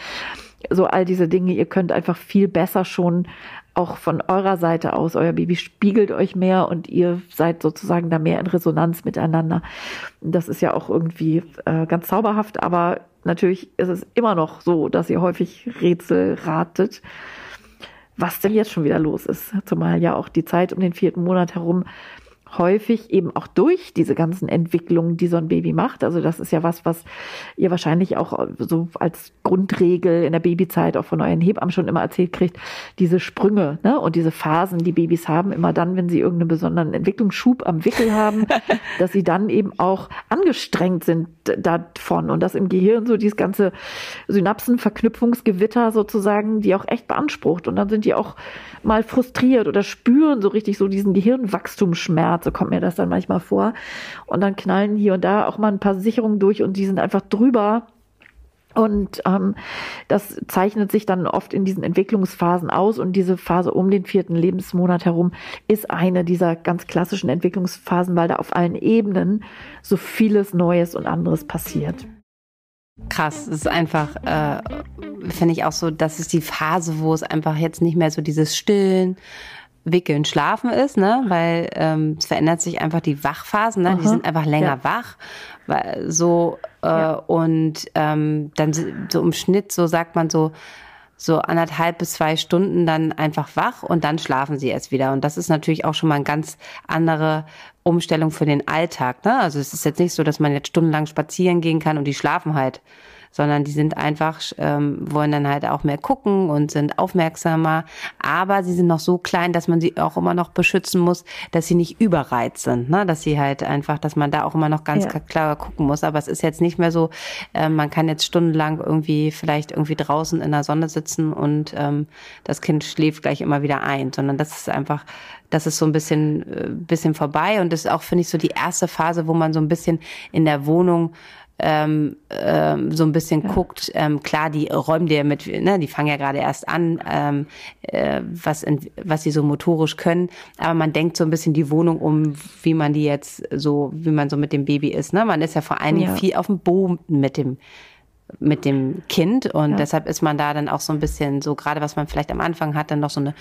So all diese Dinge, ihr könnt einfach viel besser schon auch von eurer Seite aus, euer Baby spiegelt euch mehr und ihr seid sozusagen da mehr in Resonanz miteinander. Das ist ja auch irgendwie äh, ganz zauberhaft, aber natürlich ist es immer noch so, dass ihr häufig Rätsel ratet, was denn jetzt schon wieder los ist. Zumal ja auch die Zeit um den vierten Monat herum häufig eben auch durch diese ganzen Entwicklungen, die so ein Baby macht. Also das ist ja was, was ihr wahrscheinlich auch so als Grundregel in der Babyzeit auch von euren Hebammen schon immer erzählt kriegt, diese Sprünge ne? und diese Phasen, die Babys haben, immer dann, wenn sie irgendeinen besonderen Entwicklungsschub am Wickel haben, dass sie dann eben auch angestrengt sind davon und dass im Gehirn so dieses ganze Synapsenverknüpfungsgewitter sozusagen, die auch echt beansprucht und dann sind die auch mal frustriert oder spüren so richtig so diesen Gehirnwachstumsschmerz, so kommt mir das dann manchmal vor. Und dann knallen hier und da auch mal ein paar Sicherungen durch und die sind einfach drüber. Und ähm, das zeichnet sich dann oft in diesen Entwicklungsphasen aus. Und diese Phase um den vierten Lebensmonat herum ist eine dieser ganz klassischen Entwicklungsphasen, weil da auf allen Ebenen so vieles Neues und anderes passiert. Krass, es ist einfach, äh, finde ich auch so, das ist die Phase, wo es einfach jetzt nicht mehr so dieses Stillen, Wickeln, Schlafen ist, ne? Weil ähm, es verändert sich einfach die Wachphasen, ne? Aha. Die sind einfach länger ja. wach. Weil, so äh, ja. und ähm, dann so im Schnitt, so sagt man so, so anderthalb bis zwei Stunden dann einfach wach und dann schlafen sie erst wieder. Und das ist natürlich auch schon mal eine ganz andere Umstellung für den Alltag. Ne? Also es ist jetzt nicht so, dass man jetzt stundenlang spazieren gehen kann und die schlafen halt sondern die sind einfach, ähm, wollen dann halt auch mehr gucken und sind aufmerksamer. Aber sie sind noch so klein, dass man sie auch immer noch beschützen muss, dass sie nicht überreizt sind, ne? dass sie halt einfach, dass man da auch immer noch ganz ja. klar gucken muss. Aber es ist jetzt nicht mehr so, äh, man kann jetzt stundenlang irgendwie vielleicht irgendwie draußen in der Sonne sitzen und ähm, das Kind schläft gleich immer wieder ein, sondern das ist einfach das ist so ein bisschen, äh, bisschen vorbei und das ist auch, finde ich, so die erste Phase, wo man so ein bisschen in der Wohnung ähm, ähm, so ein bisschen ja. guckt, ähm, klar, die räumen dir mit, ne, die fangen ja gerade erst an, ähm, äh, was, in, was sie so motorisch können, aber man denkt so ein bisschen die Wohnung um, wie man die jetzt so, wie man so mit dem Baby ist. Ne? Man ist ja vor allen Dingen ja. viel auf dem Boden mit dem mit dem Kind und ja. deshalb ist man da dann auch so ein bisschen so gerade was man vielleicht am Anfang hat dann noch so eine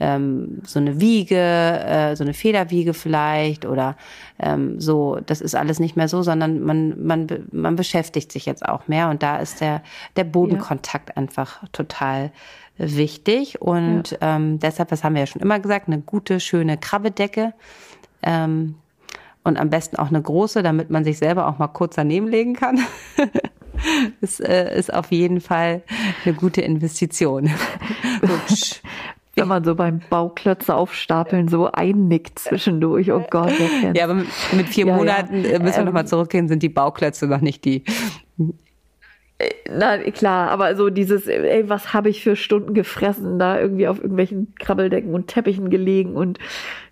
ähm, so eine Wiege äh, so eine Federwiege vielleicht oder ähm, so das ist alles nicht mehr so sondern man man man beschäftigt sich jetzt auch mehr und da ist der der Bodenkontakt ja. einfach total wichtig und ja. ähm, deshalb das haben wir ja schon immer gesagt eine gute schöne Krabbedecke ähm, und am besten auch eine große, damit man sich selber auch mal kurz daneben legen kann. Das äh, ist auf jeden Fall eine gute Investition. Wenn man so beim Bauklötze aufstapeln so einnickt zwischendurch, oh Gott. Ja, aber mit vier ja, Monaten ja. Äh, müssen wir ähm, nochmal zurückgehen, sind die Bauklötze noch nicht die na klar, aber so dieses, ey, was habe ich für Stunden gefressen, da irgendwie auf irgendwelchen Krabbeldecken und Teppichen gelegen und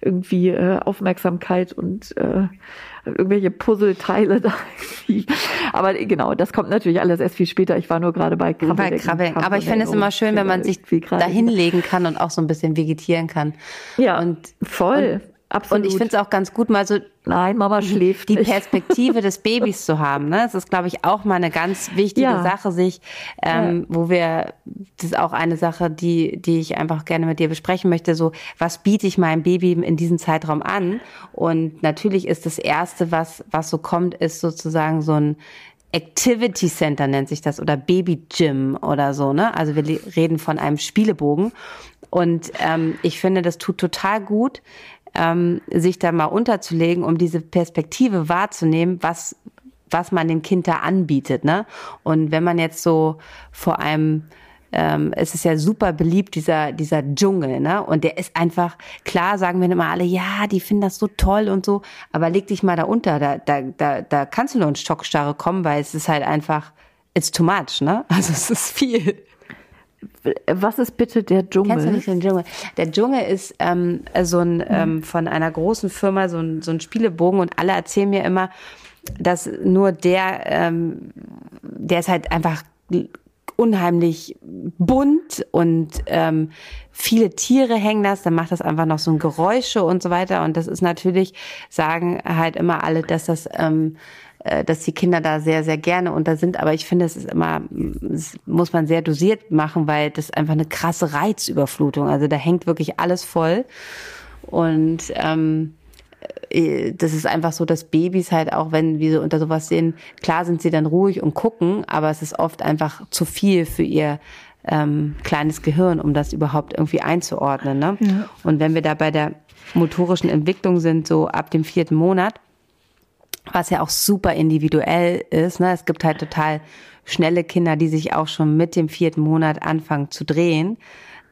irgendwie äh, Aufmerksamkeit und äh, irgendwelche Puzzleteile da irgendwie. Aber genau, das kommt natürlich alles erst viel später. Ich war nur gerade bei Krabbeln. Bei Krabbeln. Aber ich finde es immer schön, wenn man sich da hinlegen kann und auch so ein bisschen vegetieren kann. Ja, und voll. Und Absolut. Und ich finde es auch ganz gut, mal so Nein, Mama schläft die nicht. Perspektive des Babys zu haben. Ne? Das ist, glaube ich, auch mal eine ganz wichtige ja. Sache, sich, ähm, ja. wo wir, das ist auch eine Sache, die, die ich einfach gerne mit dir besprechen möchte. So, was biete ich meinem Baby in diesem Zeitraum an? Und natürlich ist das erste, was, was so kommt, ist sozusagen so ein Activity Center nennt sich das oder Baby Gym oder so, ne? Also wir reden von einem Spielebogen. Und ähm, ich finde, das tut total gut, ähm, sich da mal unterzulegen, um diese Perspektive wahrzunehmen, was, was man dem Kind da anbietet. Ne? Und wenn man jetzt so vor einem ähm, es ist ja super beliebt, dieser, dieser Dschungel, ne? Und der ist einfach, klar sagen wir immer alle, ja, die finden das so toll und so, aber leg dich mal da unter, da, da, da, da kannst du nur in Stockstarre kommen, weil es ist halt einfach, it's too much, ne? Also es ist viel. Was ist bitte der Dschungel? Kennst du nicht den Dschungel? Der Dschungel ist ähm, so ein ähm, von einer großen Firma so ein, so ein Spielebogen und alle erzählen mir immer, dass nur der, ähm, der ist halt einfach unheimlich bunt und ähm, viele Tiere hängen das, dann macht das einfach noch so ein Geräusche und so weiter. Und das ist natürlich, sagen halt immer alle, dass das ähm, äh, dass die Kinder da sehr, sehr gerne unter sind. Aber ich finde, es ist immer, das muss man sehr dosiert machen, weil das ist einfach eine krasse Reizüberflutung. Also da hängt wirklich alles voll. Und ähm, äh, das ist einfach so, dass Babys halt auch, wenn wir so unter sowas sehen, klar sind sie dann ruhig und gucken, aber es ist oft einfach zu viel für ihr ähm, kleines Gehirn, um das überhaupt irgendwie einzuordnen. Ne? Ja. Und wenn wir da bei der motorischen Entwicklung sind, so ab dem vierten Monat, was ja auch super individuell ist, ne? es gibt halt total schnelle Kinder, die sich auch schon mit dem vierten Monat anfangen zu drehen.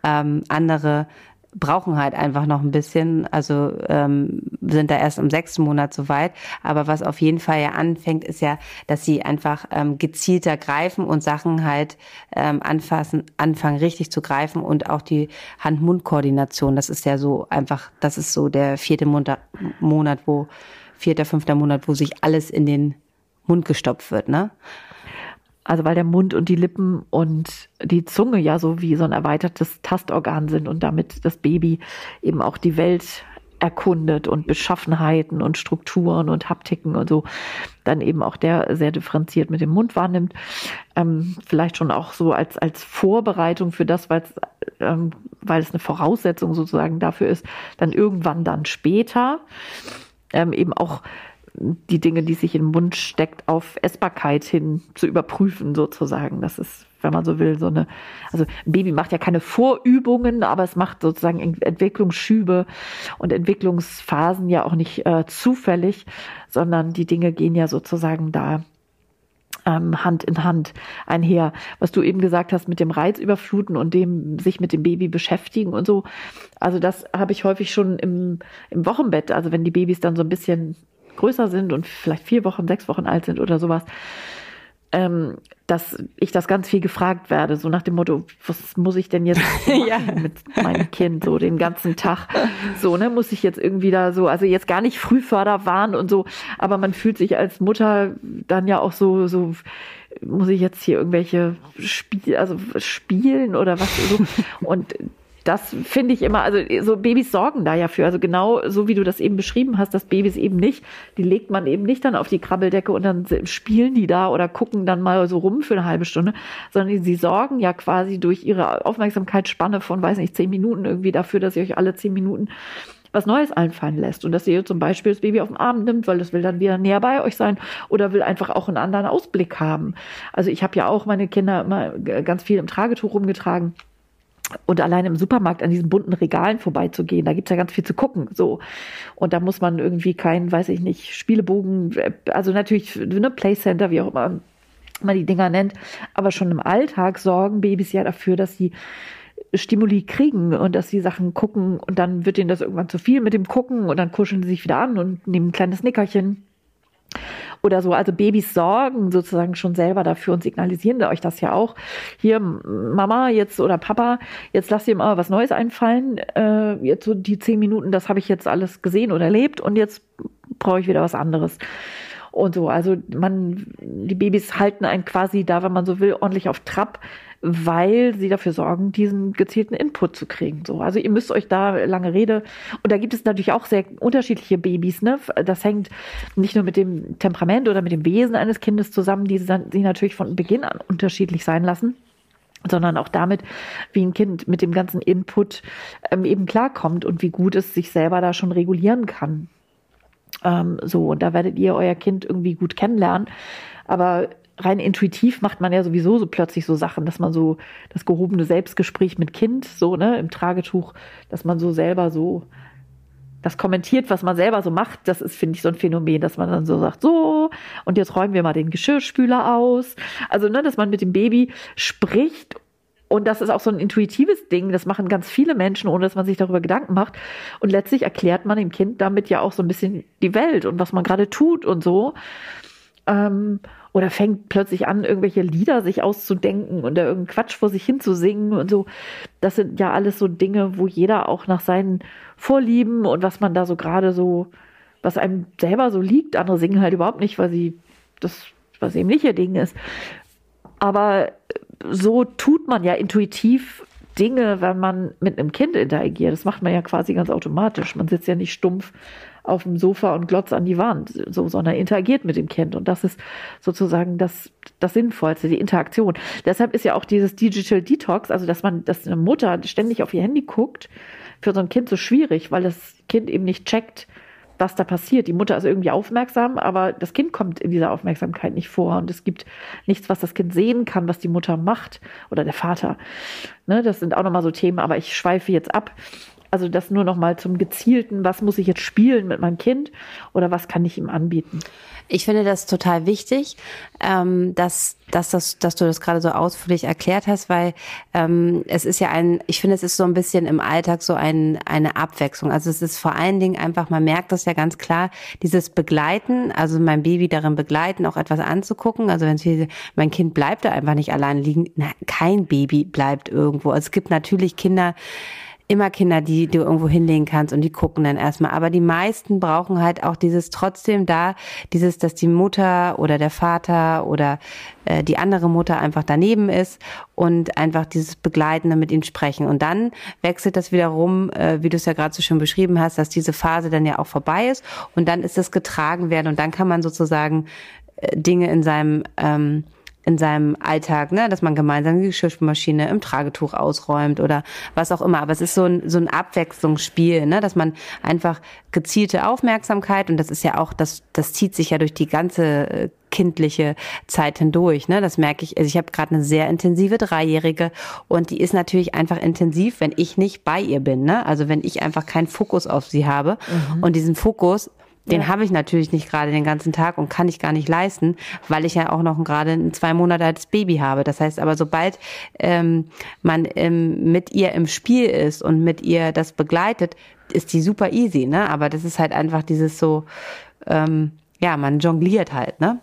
Ähm, andere brauchen halt einfach noch ein bisschen, also ähm, sind da erst im sechsten Monat soweit. Aber was auf jeden Fall ja anfängt, ist ja, dass sie einfach ähm, gezielter greifen und Sachen halt ähm, anfassen, anfangen richtig zu greifen und auch die Hand-Mund-Koordination. Das ist ja so einfach, das ist so der vierte Monat, Monat, wo vierter, fünfter Monat, wo sich alles in den Mund gestopft wird, ne? Also weil der Mund und die Lippen und die Zunge ja so wie so ein erweitertes Tastorgan sind und damit das Baby eben auch die Welt erkundet und Beschaffenheiten und Strukturen und Haptiken und so, dann eben auch der sehr differenziert mit dem Mund wahrnimmt. Ähm, vielleicht schon auch so als, als Vorbereitung für das, ähm, weil es eine Voraussetzung sozusagen dafür ist, dann irgendwann dann später ähm, eben auch die Dinge, die sich den Mund steckt, auf Essbarkeit hin zu überprüfen, sozusagen. Das ist, wenn man so will, so eine, also ein Baby macht ja keine Vorübungen, aber es macht sozusagen Entwicklungsschübe und Entwicklungsphasen ja auch nicht äh, zufällig, sondern die Dinge gehen ja sozusagen da ähm, Hand in Hand einher. Was du eben gesagt hast mit dem Reiz überfluten und dem sich mit dem Baby beschäftigen und so. Also das habe ich häufig schon im, im Wochenbett. Also wenn die Babys dann so ein bisschen größer sind und vielleicht vier Wochen, sechs Wochen alt sind oder sowas, ähm, dass ich das ganz viel gefragt werde, so nach dem Motto, was muss ich denn jetzt ja. mit meinem Kind so den ganzen Tag? So, ne, muss ich jetzt irgendwie da so, also jetzt gar nicht Frühförder waren und so, aber man fühlt sich als Mutter dann ja auch so, so, muss ich jetzt hier irgendwelche Spiel, also spielen oder was so. Und das finde ich immer, also so Babys sorgen da ja für. Also genau so wie du das eben beschrieben hast, dass Babys eben nicht, die legt man eben nicht dann auf die Krabbeldecke und dann spielen die da oder gucken dann mal so rum für eine halbe Stunde, sondern sie sorgen ja quasi durch ihre Aufmerksamkeitsspanne von, weiß nicht, zehn Minuten irgendwie dafür, dass ihr euch alle zehn Minuten was Neues einfallen lässt und dass ihr zum Beispiel das Baby auf den Arm nimmt, weil das will dann wieder näher bei euch sein oder will einfach auch einen anderen Ausblick haben. Also ich habe ja auch meine Kinder immer ganz viel im Tragetuch rumgetragen und allein im Supermarkt an diesen bunten Regalen vorbeizugehen, da gibt's ja ganz viel zu gucken. So. Und da muss man irgendwie kein, weiß ich nicht, Spielebogen, also natürlich ne, Playcenter, wie auch immer man die Dinger nennt, aber schon im Alltag sorgen Babys ja dafür, dass sie Stimuli kriegen und dass sie Sachen gucken und dann wird ihnen das irgendwann zu viel mit dem Gucken und dann kuscheln sie sich wieder an und nehmen ein kleines Nickerchen oder so. Also Babys sorgen sozusagen schon selber dafür und signalisieren euch das ja auch. Hier, Mama jetzt oder Papa, jetzt lasst ihr mal was Neues einfallen. Äh, jetzt so die zehn Minuten, das habe ich jetzt alles gesehen und erlebt und jetzt brauche ich wieder was anderes und so. Also man, die Babys halten einen quasi da, wenn man so will, ordentlich auf Trab, weil sie dafür sorgen, diesen gezielten Input zu kriegen. So, also ihr müsst euch da lange Rede. Und da gibt es natürlich auch sehr unterschiedliche Babys. Ne, das hängt nicht nur mit dem Temperament oder mit dem Wesen eines Kindes zusammen, die sie natürlich von Beginn an unterschiedlich sein lassen sondern auch damit, wie ein Kind mit dem ganzen Input ähm, eben klarkommt und wie gut es sich selber da schon regulieren kann. Ähm, so, und da werdet ihr euer Kind irgendwie gut kennenlernen. Aber rein intuitiv macht man ja sowieso so plötzlich so Sachen, dass man so das gehobene Selbstgespräch mit Kind, so, ne, im Tragetuch, dass man so selber so das kommentiert, was man selber so macht, das ist, finde ich, so ein Phänomen, dass man dann so sagt, so, und jetzt räumen wir mal den Geschirrspüler aus. Also, ne, dass man mit dem Baby spricht und das ist auch so ein intuitives Ding, das machen ganz viele Menschen, ohne dass man sich darüber Gedanken macht. Und letztlich erklärt man dem Kind damit ja auch so ein bisschen die Welt und was man gerade tut und so. Ähm, oder fängt plötzlich an, irgendwelche Lieder sich auszudenken oder irgendeinen Quatsch vor sich hin zu singen und so. Das sind ja alles so Dinge, wo jeder auch nach seinen Vorlieben und was man da so gerade so was einem selber so liegt. Andere singen halt überhaupt nicht, weil sie das, was eben nicht ihr Ding ist. Aber so tut man ja intuitiv Dinge, wenn man mit einem Kind interagiert. Das macht man ja quasi ganz automatisch. Man sitzt ja nicht stumpf auf dem Sofa und glotzt an die Wand, so, sondern interagiert mit dem Kind. Und das ist sozusagen das, das Sinnvollste, die Interaktion. Deshalb ist ja auch dieses Digital Detox, also dass man, dass eine Mutter ständig auf ihr Handy guckt, für so ein Kind so schwierig, weil das Kind eben nicht checkt, was da passiert. Die Mutter ist irgendwie aufmerksam, aber das Kind kommt in dieser Aufmerksamkeit nicht vor und es gibt nichts, was das Kind sehen kann, was die Mutter macht oder der Vater. Ne, das sind auch nochmal so Themen, aber ich schweife jetzt ab. Also das nur noch mal zum gezielten, was muss ich jetzt spielen mit meinem Kind oder was kann ich ihm anbieten? Ich finde das total wichtig, ähm, dass, dass, dass, dass du das gerade so ausführlich erklärt hast, weil ähm, es ist ja ein, ich finde, es ist so ein bisschen im Alltag so ein, eine Abwechslung. Also es ist vor allen Dingen einfach, man merkt das ja ganz klar, dieses Begleiten, also mein Baby darin begleiten, auch etwas anzugucken. Also wenn sie, mein Kind bleibt da einfach nicht allein liegen, kein Baby bleibt irgendwo. Also es gibt natürlich Kinder, immer Kinder, die du irgendwo hinlegen kannst und die gucken dann erstmal. Aber die meisten brauchen halt auch dieses trotzdem da, dieses, dass die Mutter oder der Vater oder äh, die andere Mutter einfach daneben ist und einfach dieses Begleitende mit ihm sprechen. Und dann wechselt das wieder rum, äh, wie du es ja gerade so schön beschrieben hast, dass diese Phase dann ja auch vorbei ist und dann ist das getragen werden und dann kann man sozusagen äh, Dinge in seinem ähm, in seinem Alltag, ne, dass man gemeinsam die Geschirrspülmaschine im Tragetuch ausräumt oder was auch immer. Aber es ist so ein, so ein Abwechslungsspiel, ne, dass man einfach gezielte Aufmerksamkeit und das ist ja auch, das, das zieht sich ja durch die ganze äh, kindliche Zeit hindurch. Ne? Das merke ich. Also ich habe gerade eine sehr intensive Dreijährige und die ist natürlich einfach intensiv, wenn ich nicht bei ihr bin. Ne? Also wenn ich einfach keinen Fokus auf sie habe mhm. und diesen Fokus den ja. habe ich natürlich nicht gerade den ganzen Tag und kann ich gar nicht leisten, weil ich ja auch noch gerade ein zwei Monate altes Baby habe. Das heißt aber, sobald ähm, man ähm, mit ihr im Spiel ist und mit ihr das begleitet, ist die super easy, ne? Aber das ist halt einfach dieses so, ähm, ja, man jongliert halt, ne?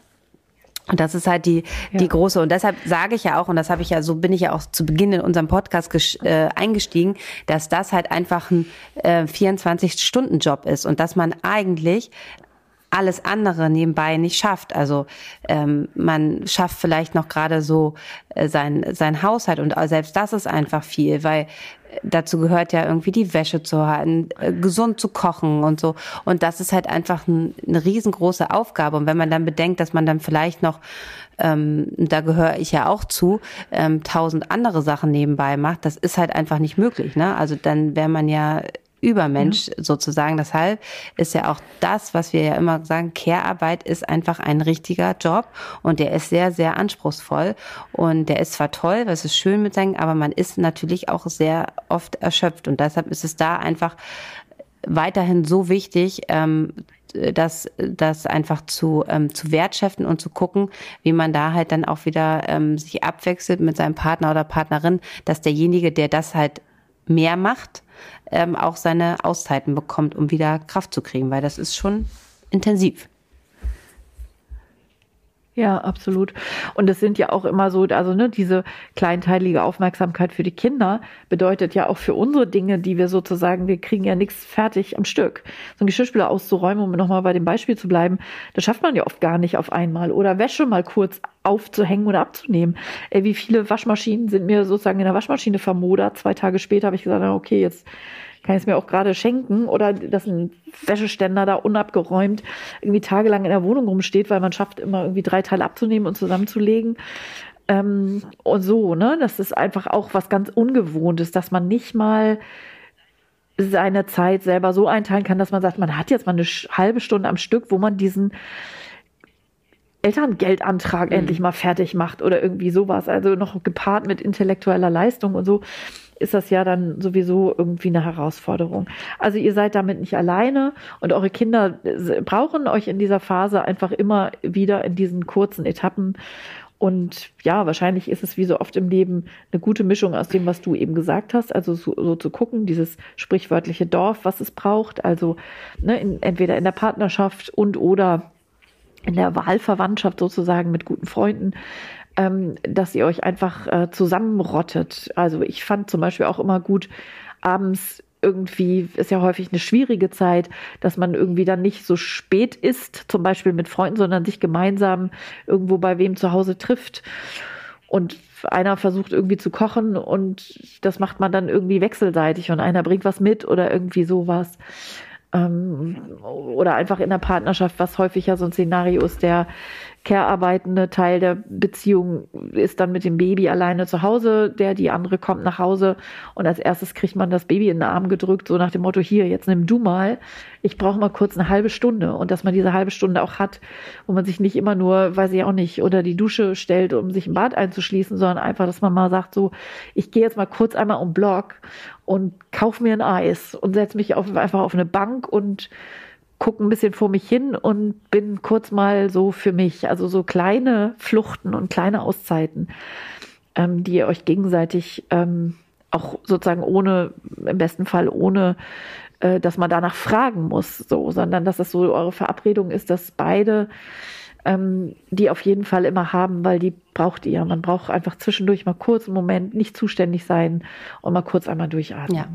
Und das ist halt die, ja. die große. Und deshalb sage ich ja auch, und das habe ich ja, so bin ich ja auch zu Beginn in unserem Podcast äh, eingestiegen, dass das halt einfach ein äh, 24-Stunden-Job ist und dass man eigentlich alles andere nebenbei nicht schafft. Also ähm, man schafft vielleicht noch gerade so äh, sein, sein Haushalt und selbst das ist einfach viel, weil dazu gehört ja irgendwie die Wäsche zu halten, äh, gesund zu kochen und so. Und das ist halt einfach ein, eine riesengroße Aufgabe. Und wenn man dann bedenkt, dass man dann vielleicht noch, ähm, da gehöre ich ja auch zu, ähm, tausend andere Sachen nebenbei macht, das ist halt einfach nicht möglich. Ne? Also dann wäre man ja Übermensch ja. sozusagen. Deshalb ist ja auch das, was wir ja immer sagen, Care-Arbeit ist einfach ein richtiger Job und der ist sehr, sehr anspruchsvoll und der ist zwar toll, was ist schön mit sein, aber man ist natürlich auch sehr oft erschöpft und deshalb ist es da einfach weiterhin so wichtig, ähm, das, das einfach zu, ähm, zu wertschätzen und zu gucken, wie man da halt dann auch wieder ähm, sich abwechselt mit seinem Partner oder Partnerin, dass derjenige, der das halt mehr macht, ähm, auch seine Auszeiten bekommt, um wieder Kraft zu kriegen, weil das ist schon intensiv. Ja, absolut. Und es sind ja auch immer so, also ne, diese kleinteilige Aufmerksamkeit für die Kinder bedeutet ja auch für unsere Dinge, die wir sozusagen, wir kriegen ja nichts fertig am Stück. So ein Geschirrspüler auszuräumen, um nochmal bei dem Beispiel zu bleiben, das schafft man ja oft gar nicht auf einmal. Oder Wäsche mal kurz aufzuhängen oder abzunehmen. Ey, wie viele Waschmaschinen sind mir sozusagen in der Waschmaschine vermodert? Zwei Tage später habe ich gesagt, okay, jetzt kann ich es mir auch gerade schenken oder dass ein Wäscheständer da unabgeräumt irgendwie tagelang in der Wohnung rumsteht, weil man schafft immer irgendwie drei Teile abzunehmen und zusammenzulegen. Ähm, und so, ne? Das ist einfach auch was ganz Ungewohntes, dass man nicht mal seine Zeit selber so einteilen kann, dass man sagt, man hat jetzt mal eine halbe Stunde am Stück, wo man diesen Elterngeldantrag mhm. endlich mal fertig macht oder irgendwie sowas. Also noch gepaart mit intellektueller Leistung und so ist das ja dann sowieso irgendwie eine Herausforderung. Also ihr seid damit nicht alleine und eure Kinder brauchen euch in dieser Phase einfach immer wieder in diesen kurzen Etappen. Und ja, wahrscheinlich ist es wie so oft im Leben eine gute Mischung aus dem, was du eben gesagt hast. Also so, so zu gucken, dieses sprichwörtliche Dorf, was es braucht. Also ne, in, entweder in der Partnerschaft und oder in der Wahlverwandtschaft sozusagen mit guten Freunden ähm, dass ihr euch einfach äh, zusammenrottet. Also ich fand zum Beispiel auch immer gut, abends irgendwie, ist ja häufig eine schwierige Zeit, dass man irgendwie dann nicht so spät isst, zum Beispiel mit Freunden, sondern sich gemeinsam irgendwo bei wem zu Hause trifft. Und einer versucht irgendwie zu kochen und das macht man dann irgendwie wechselseitig und einer bringt was mit oder irgendwie sowas ähm, oder einfach in der Partnerschaft, was häufig ja so ein Szenario ist, der care-arbeitende Teil der Beziehung ist dann mit dem Baby alleine zu Hause, der die andere kommt nach Hause und als erstes kriegt man das Baby in den Arm gedrückt, so nach dem Motto, hier, jetzt nimm du mal, ich brauche mal kurz eine halbe Stunde. Und dass man diese halbe Stunde auch hat, wo man sich nicht immer nur, weiß ich auch nicht, unter die Dusche stellt, um sich im Bad einzuschließen, sondern einfach, dass man mal sagt, so, ich gehe jetzt mal kurz einmal um Block und kauf mir ein Eis und setze mich auf, einfach auf eine Bank und gucke ein bisschen vor mich hin und bin kurz mal so für mich. Also so kleine Fluchten und kleine Auszeiten, ähm, die ihr euch gegenseitig ähm, auch sozusagen ohne, im besten Fall ohne, äh, dass man danach fragen muss, so, sondern dass das so eure Verabredung ist, dass beide ähm, die auf jeden Fall immer haben, weil die braucht ihr. Man braucht einfach zwischendurch mal kurz einen Moment nicht zuständig sein und mal kurz einmal durchatmen. Ja.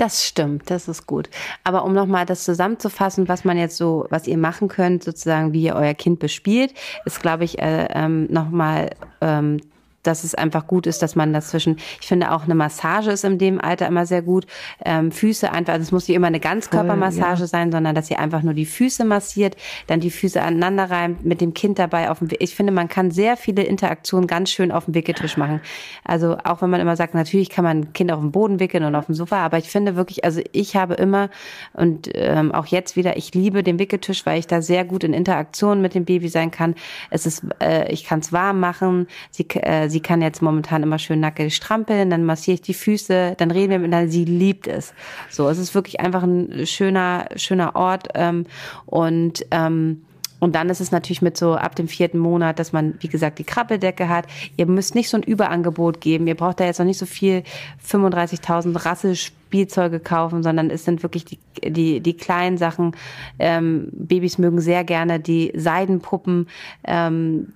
Das stimmt, das ist gut. Aber um nochmal das zusammenzufassen, was man jetzt so, was ihr machen könnt, sozusagen, wie ihr euer Kind bespielt, ist, glaube ich, äh, ähm, nochmal ähm, dass es einfach gut ist, dass man dazwischen, ich finde auch eine Massage ist in dem Alter immer sehr gut. Ähm, Füße einfach, also es muss nicht immer eine Ganzkörpermassage ja. sein, sondern dass ihr einfach nur die Füße massiert, dann die Füße aneinander reimt, mit dem Kind dabei auf dem Ich finde, man kann sehr viele Interaktionen ganz schön auf dem Wickeltisch machen. Also auch wenn man immer sagt, natürlich kann man ein Kind auf dem Boden wickeln und auf dem Sofa, aber ich finde wirklich, also ich habe immer und ähm, auch jetzt wieder, ich liebe den Wickeltisch, weil ich da sehr gut in Interaktion mit dem Baby sein kann. Es ist, äh, ich kann es warm machen. Sie, äh, sie kann jetzt momentan immer schön nackig strampeln, dann massiere ich die Füße, dann reden wir miteinander, sie liebt es. So, es ist wirklich einfach ein schöner, schöner Ort ähm, und ähm, und dann ist es natürlich mit so ab dem vierten Monat, dass man, wie gesagt, die Krabbeldecke hat. Ihr müsst nicht so ein Überangebot geben. Ihr braucht da jetzt noch nicht so viel 35.000 Rasselspielzeuge kaufen, sondern es sind wirklich die, die, die kleinen Sachen. Ähm, Babys mögen sehr gerne die Seidenpuppen. Ähm,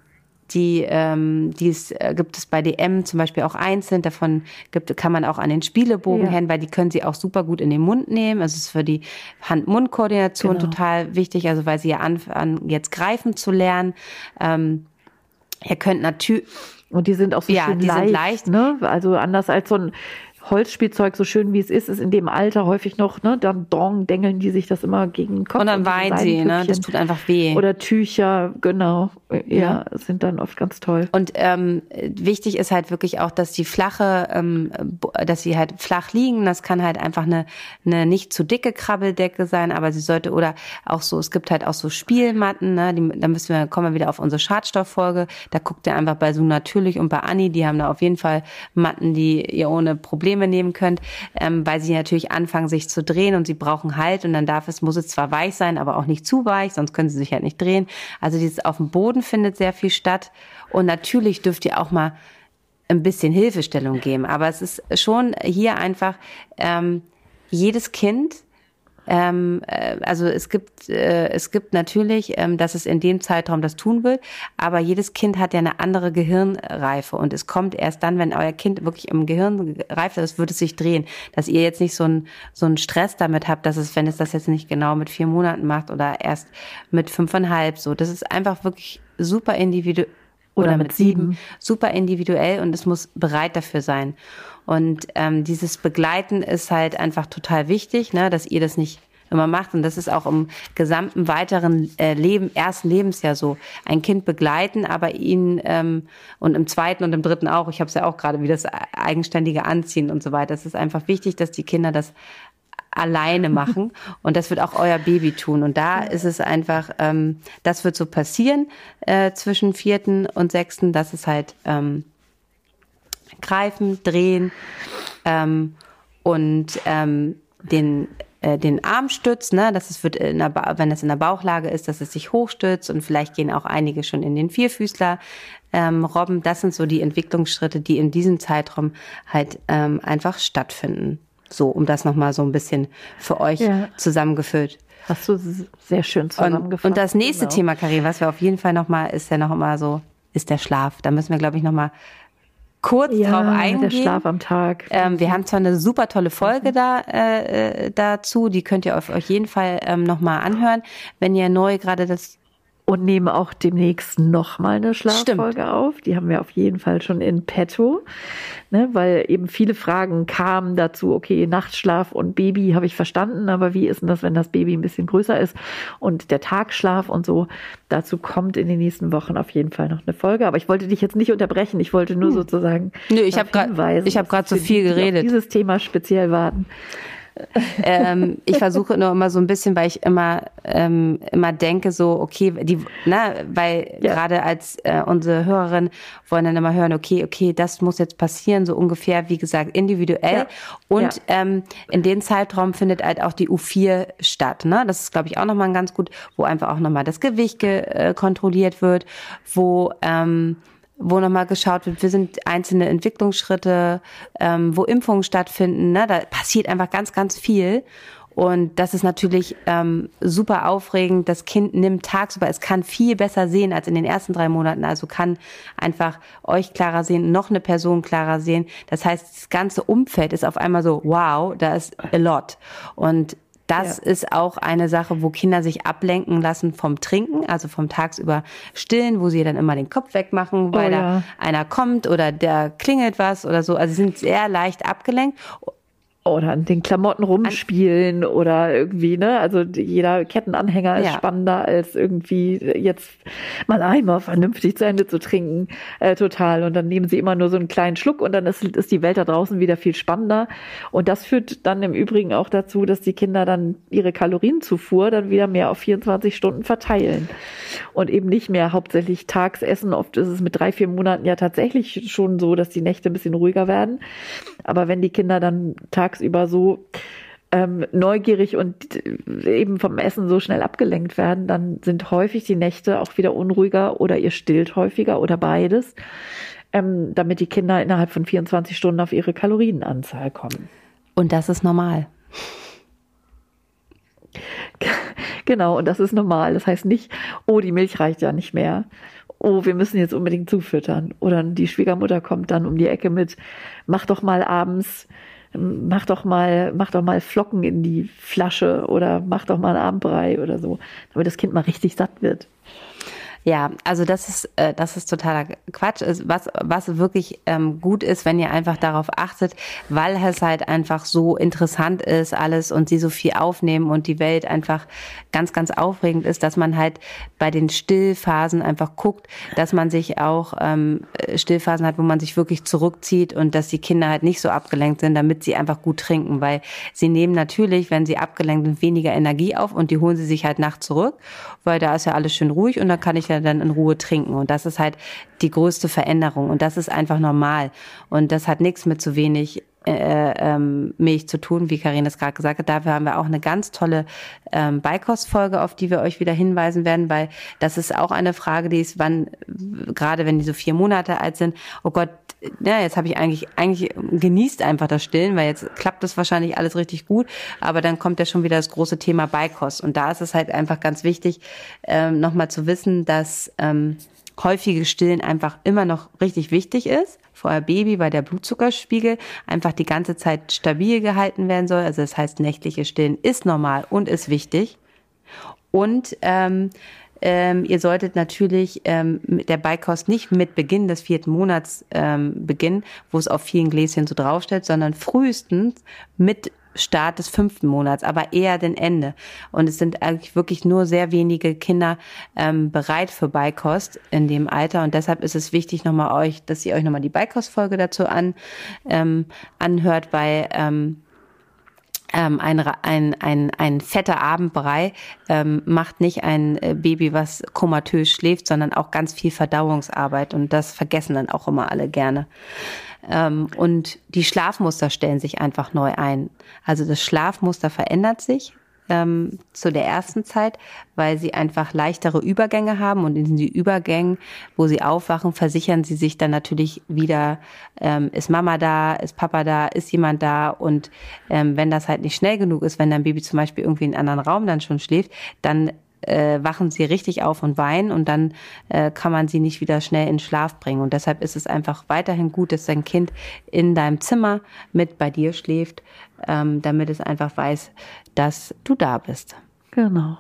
die, ähm, die es, äh, gibt es bei DM zum Beispiel auch einzeln. Davon gibt, kann man auch an den Spielebogen ja. hängen, weil die können sie auch super gut in den Mund nehmen. Also es ist für die Hand-Mund-Koordination genau. total wichtig, also weil sie ja anfangen, jetzt greifen zu lernen. Ähm, ihr könnt natürlich und die sind auch so ja, schön leicht, leicht, ne? Also anders als so ein Holzspielzeug, so schön wie es ist, ist in dem Alter häufig noch, ne, dann dong, dengeln die sich das immer gegen den Kopf. Und dann weint sie, ne, das tut einfach weh. Oder Tücher, genau, ja, sind dann oft ganz toll. Und ähm, wichtig ist halt wirklich auch, dass die flache, ähm, dass sie halt flach liegen, das kann halt einfach eine, eine nicht zu dicke Krabbeldecke sein, aber sie sollte, oder auch so, es gibt halt auch so Spielmatten, ne, die, da müssen wir, kommen wir wieder auf unsere Schadstofffolge, da guckt ihr einfach bei so natürlich und bei Anni, die haben da auf jeden Fall Matten, die ihr ohne Probleme Probleme nehmen könnt, ähm, weil sie natürlich anfangen, sich zu drehen und sie brauchen Halt und dann darf es, muss es zwar weich sein, aber auch nicht zu weich, sonst können sie sich halt nicht drehen. Also dieses auf dem Boden findet sehr viel statt und natürlich dürft ihr auch mal ein bisschen Hilfestellung geben, aber es ist schon hier einfach ähm, jedes Kind ähm, äh, also es gibt, äh, es gibt natürlich, ähm, dass es in dem Zeitraum das tun will, aber jedes Kind hat ja eine andere Gehirnreife und es kommt erst dann, wenn euer Kind wirklich im Gehirn reift ist, wird es sich drehen. Dass ihr jetzt nicht so einen so einen Stress damit habt, dass es, wenn es das jetzt nicht genau mit vier Monaten macht oder erst mit fünfeinhalb so. Das ist einfach wirklich super individuell oder, oder mit sieben. Super individuell und es muss bereit dafür sein. Und ähm, dieses Begleiten ist halt einfach total wichtig, ne, dass ihr das nicht immer macht. Und das ist auch im gesamten weiteren äh, Leben, ersten Lebensjahr so. Ein Kind begleiten, aber ihn ähm, und im zweiten und im dritten auch, ich habe es ja auch gerade, wie das eigenständige Anziehen und so weiter. Es ist einfach wichtig, dass die Kinder das alleine machen. Und das wird auch euer Baby tun. Und da ist es einfach, ähm, das wird so passieren äh, zwischen vierten und sechsten, dass es halt ähm, greifen, drehen ähm, und ähm, den äh, den Arm stützt, ne, dass es wird in der wenn es in der Bauchlage ist, dass es sich hochstützt und vielleicht gehen auch einige schon in den Vierfüßler ähm, Robben. Das sind so die Entwicklungsschritte, die in diesem Zeitraum halt ähm, einfach stattfinden. So, um das nochmal so ein bisschen für euch ja. zusammengefüllt. Hast du sehr schön zusammengefasst. Und, und das nächste genau. Thema, Karin, was wir auf jeden Fall nochmal, ist ja noch immer so, ist der Schlaf. Da müssen wir, glaube ich, nochmal kurz ja, drauf eingehen. Der Schlaf am Tag. Ähm, wir haben zwar eine super tolle Folge da äh, äh dazu, die könnt ihr auf, auf jeden Fall ähm, nochmal anhören, wenn ihr neu gerade das und nehmen auch demnächst noch mal eine Schlaffolge Stimmt. auf. Die haben wir auf jeden Fall schon in petto, ne, weil eben viele Fragen kamen dazu. Okay, Nachtschlaf und Baby habe ich verstanden, aber wie ist denn das, wenn das Baby ein bisschen größer ist und der Tagschlaf und so? Dazu kommt in den nächsten Wochen auf jeden Fall noch eine Folge. Aber ich wollte dich jetzt nicht unterbrechen. Ich wollte nur sozusagen. Nö, ich habe gerade ich habe gerade so viel geredet. Dieses Thema speziell warten ähm, ich versuche nur immer so ein bisschen, weil ich immer ähm, immer denke so, okay, die, ne, weil ja. gerade als äh, unsere Hörerin wollen dann immer hören, okay, okay, das muss jetzt passieren, so ungefähr, wie gesagt, individuell. Ja. Und ja. Ähm, in dem Zeitraum findet halt auch die U4 statt. Ne? Das ist, glaube ich, auch nochmal ganz gut, wo einfach auch nochmal das Gewicht äh, kontrolliert wird, wo ähm, wo nochmal geschaut wird, wir sind einzelne Entwicklungsschritte, ähm, wo Impfungen stattfinden. Ne? Da passiert einfach ganz, ganz viel. Und das ist natürlich ähm, super aufregend. Das Kind nimmt tagsüber, es kann viel besser sehen als in den ersten drei Monaten. Also kann einfach euch klarer sehen, noch eine Person klarer sehen. Das heißt, das ganze Umfeld ist auf einmal so, wow, da ist a lot. Und das ja. ist auch eine Sache, wo Kinder sich ablenken lassen vom Trinken, also vom tagsüber Stillen, wo sie dann immer den Kopf wegmachen, weil oh, ja. da einer kommt oder der klingelt was oder so. Also sie sind sehr leicht abgelenkt oder an den Klamotten rumspielen oder irgendwie, ne? Also jeder Kettenanhänger ist ja. spannender als irgendwie jetzt mal einmal vernünftig zu Ende zu trinken. Äh, total. Und dann nehmen sie immer nur so einen kleinen Schluck und dann ist, ist die Welt da draußen wieder viel spannender. Und das führt dann im Übrigen auch dazu, dass die Kinder dann ihre Kalorienzufuhr dann wieder mehr auf 24 Stunden verteilen. Und eben nicht mehr hauptsächlich tags essen. Oft ist es mit drei, vier Monaten ja tatsächlich schon so, dass die Nächte ein bisschen ruhiger werden. Aber wenn die Kinder dann tagsüber so ähm, neugierig und eben vom Essen so schnell abgelenkt werden, dann sind häufig die Nächte auch wieder unruhiger oder ihr stillt häufiger oder beides, ähm, damit die Kinder innerhalb von 24 Stunden auf ihre Kalorienanzahl kommen. Und das ist normal. Genau, und das ist normal. Das heißt nicht, oh, die Milch reicht ja nicht mehr oh, wir müssen jetzt unbedingt zufüttern. Oder die Schwiegermutter kommt dann um die Ecke mit, mach doch mal abends, mach doch mal, mach doch mal Flocken in die Flasche oder mach doch mal einen Abendbrei oder so, damit das Kind mal richtig satt wird. Ja, also das ist äh, das ist totaler Quatsch. Was was wirklich ähm, gut ist, wenn ihr einfach darauf achtet, weil es halt einfach so interessant ist alles und sie so viel aufnehmen und die Welt einfach ganz ganz aufregend ist, dass man halt bei den Stillphasen einfach guckt, dass man sich auch ähm, Stillphasen hat, wo man sich wirklich zurückzieht und dass die Kinder halt nicht so abgelenkt sind, damit sie einfach gut trinken, weil sie nehmen natürlich, wenn sie abgelenkt sind, weniger Energie auf und die holen sie sich halt nachts zurück, weil da ist ja alles schön ruhig und dann kann ich ja dann in Ruhe trinken. Und das ist halt die größte Veränderung. Und das ist einfach normal. Und das hat nichts mit zu wenig äh, ähm, Milch zu tun, wie Karin das gerade gesagt hat. Dafür haben wir auch eine ganz tolle ähm, Beikostfolge, auf die wir euch wieder hinweisen werden, weil das ist auch eine Frage, die ist, wann, gerade wenn die so vier Monate alt sind, oh Gott, ja, jetzt habe ich eigentlich, eigentlich genießt einfach das Stillen, weil jetzt klappt das wahrscheinlich alles richtig gut, aber dann kommt ja schon wieder das große Thema Beikost. Und da ist es halt einfach ganz wichtig, ähm, nochmal zu wissen, dass ähm, häufige Stillen einfach immer noch richtig wichtig ist euer Baby, weil der Blutzuckerspiegel einfach die ganze Zeit stabil gehalten werden soll. Also das heißt, nächtliche Stillen ist normal und ist wichtig. Und ähm, ähm, ihr solltet natürlich ähm, mit der Beikost nicht mit Beginn des vierten Monats ähm, beginnen, wo es auf vielen Gläschen so draufsteht, sondern frühestens mit Start des fünften Monats, aber eher den Ende. Und es sind eigentlich wirklich nur sehr wenige Kinder ähm, bereit für Beikost in dem Alter. Und deshalb ist es wichtig, nochmal euch, dass ihr euch nochmal die Beikostfolge dazu an, ähm, anhört, weil ähm, ähm, ein, ein, ein, ein fetter Abendbrei ähm, macht nicht ein äh, Baby, was komatös schläft, sondern auch ganz viel Verdauungsarbeit. Und das vergessen dann auch immer alle gerne. Ähm, und die Schlafmuster stellen sich einfach neu ein. Also das Schlafmuster verändert sich ähm, zu der ersten Zeit, weil sie einfach leichtere Übergänge haben und in den Übergängen, wo sie aufwachen, versichern sie sich dann natürlich wieder, ähm, ist Mama da, ist Papa da, ist jemand da und ähm, wenn das halt nicht schnell genug ist, wenn dein Baby zum Beispiel irgendwie in einem anderen Raum dann schon schläft, dann äh, wachen sie richtig auf und weinen und dann äh, kann man sie nicht wieder schnell in Schlaf bringen. Und deshalb ist es einfach weiterhin gut, dass dein Kind in deinem Zimmer mit bei dir schläft, ähm, damit es einfach weiß, dass du da bist. Genau.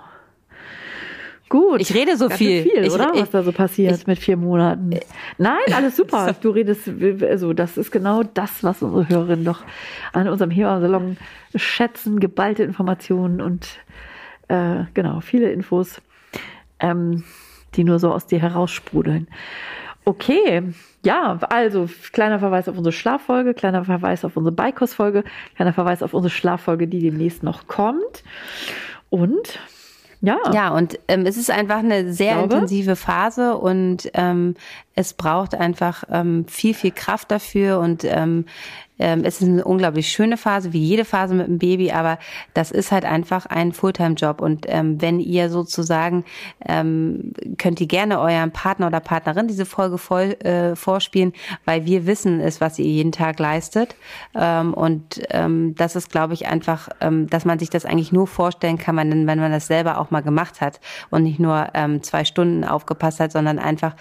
Gut. Ich rede so viel. viel ich, oder? Ich, Was da so passiert ich, mit vier Monaten. Nein, alles super. du redest, also das ist genau das, was unsere Hörerinnen doch an unserem Hebammsalon schätzen. Geballte Informationen und äh, genau, viele Infos, ähm, die nur so aus dir heraussprudeln. Okay, ja, also kleiner Verweis auf unsere Schlaffolge, kleiner Verweis auf unsere Beikostfolge, kleiner Verweis auf unsere Schlaffolge, die demnächst noch kommt. Und ja. Ja, und ähm, es ist einfach eine sehr intensive Phase und ähm, es braucht einfach ähm, viel, viel Kraft dafür und ähm, ähm, es ist eine unglaublich schöne Phase, wie jede Phase mit dem Baby, aber das ist halt einfach ein Fulltime-Job. Und ähm, wenn ihr sozusagen, ähm, könnt ihr gerne eurem Partner oder Partnerin diese Folge voll äh, vorspielen, weil wir wissen es, was ihr jeden Tag leistet. Ähm, und ähm, das ist, glaube ich, einfach, ähm, dass man sich das eigentlich nur vorstellen kann, wenn man das selber auch mal gemacht hat und nicht nur ähm, zwei Stunden aufgepasst hat, sondern einfach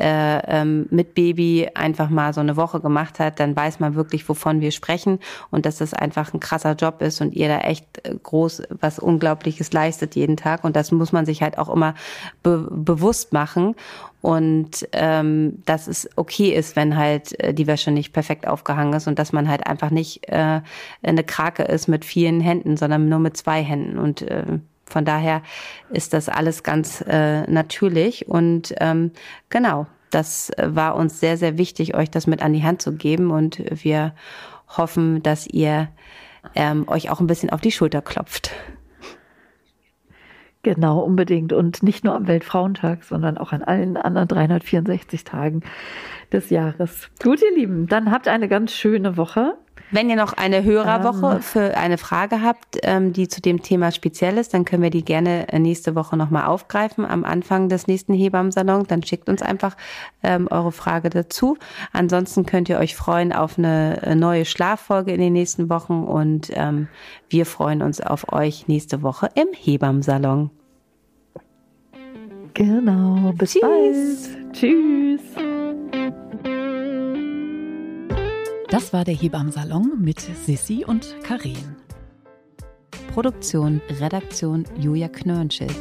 äh, ähm, mit Baby einfach mal so eine Woche gemacht hat, dann weiß man wirklich, wovon wir sprechen und dass das einfach ein krasser Job ist und ihr da echt äh, groß was Unglaubliches leistet jeden Tag und das muss man sich halt auch immer be bewusst machen und ähm, dass es okay ist, wenn halt äh, die Wäsche nicht perfekt aufgehangen ist und dass man halt einfach nicht äh, eine Krake ist mit vielen Händen, sondern nur mit zwei Händen und äh, von daher ist das alles ganz äh, natürlich und ähm, genau, das war uns sehr, sehr wichtig, euch das mit an die Hand zu geben und wir hoffen, dass ihr ähm, euch auch ein bisschen auf die Schulter klopft. Genau, unbedingt. Und nicht nur am Weltfrauentag, sondern auch an allen anderen 364 Tagen des Jahres. Gut, ihr Lieben, dann habt eine ganz schöne Woche. Wenn ihr noch eine Hörerwoche ähm. für eine Frage habt, ähm, die zu dem Thema speziell ist, dann können wir die gerne äh, nächste Woche nochmal aufgreifen am Anfang des nächsten Hebammsalons. Dann schickt uns einfach ähm, eure Frage dazu. Ansonsten könnt ihr euch freuen auf eine äh, neue Schlaffolge in den nächsten Wochen und ähm, wir freuen uns auf euch nächste Woche im Hebammsalon. Genau, bis Tschüss. bald. Tschüss. Das war der Hebammsalon mit Sissi und Karen. Produktion, Redaktion Julia Knörnschild.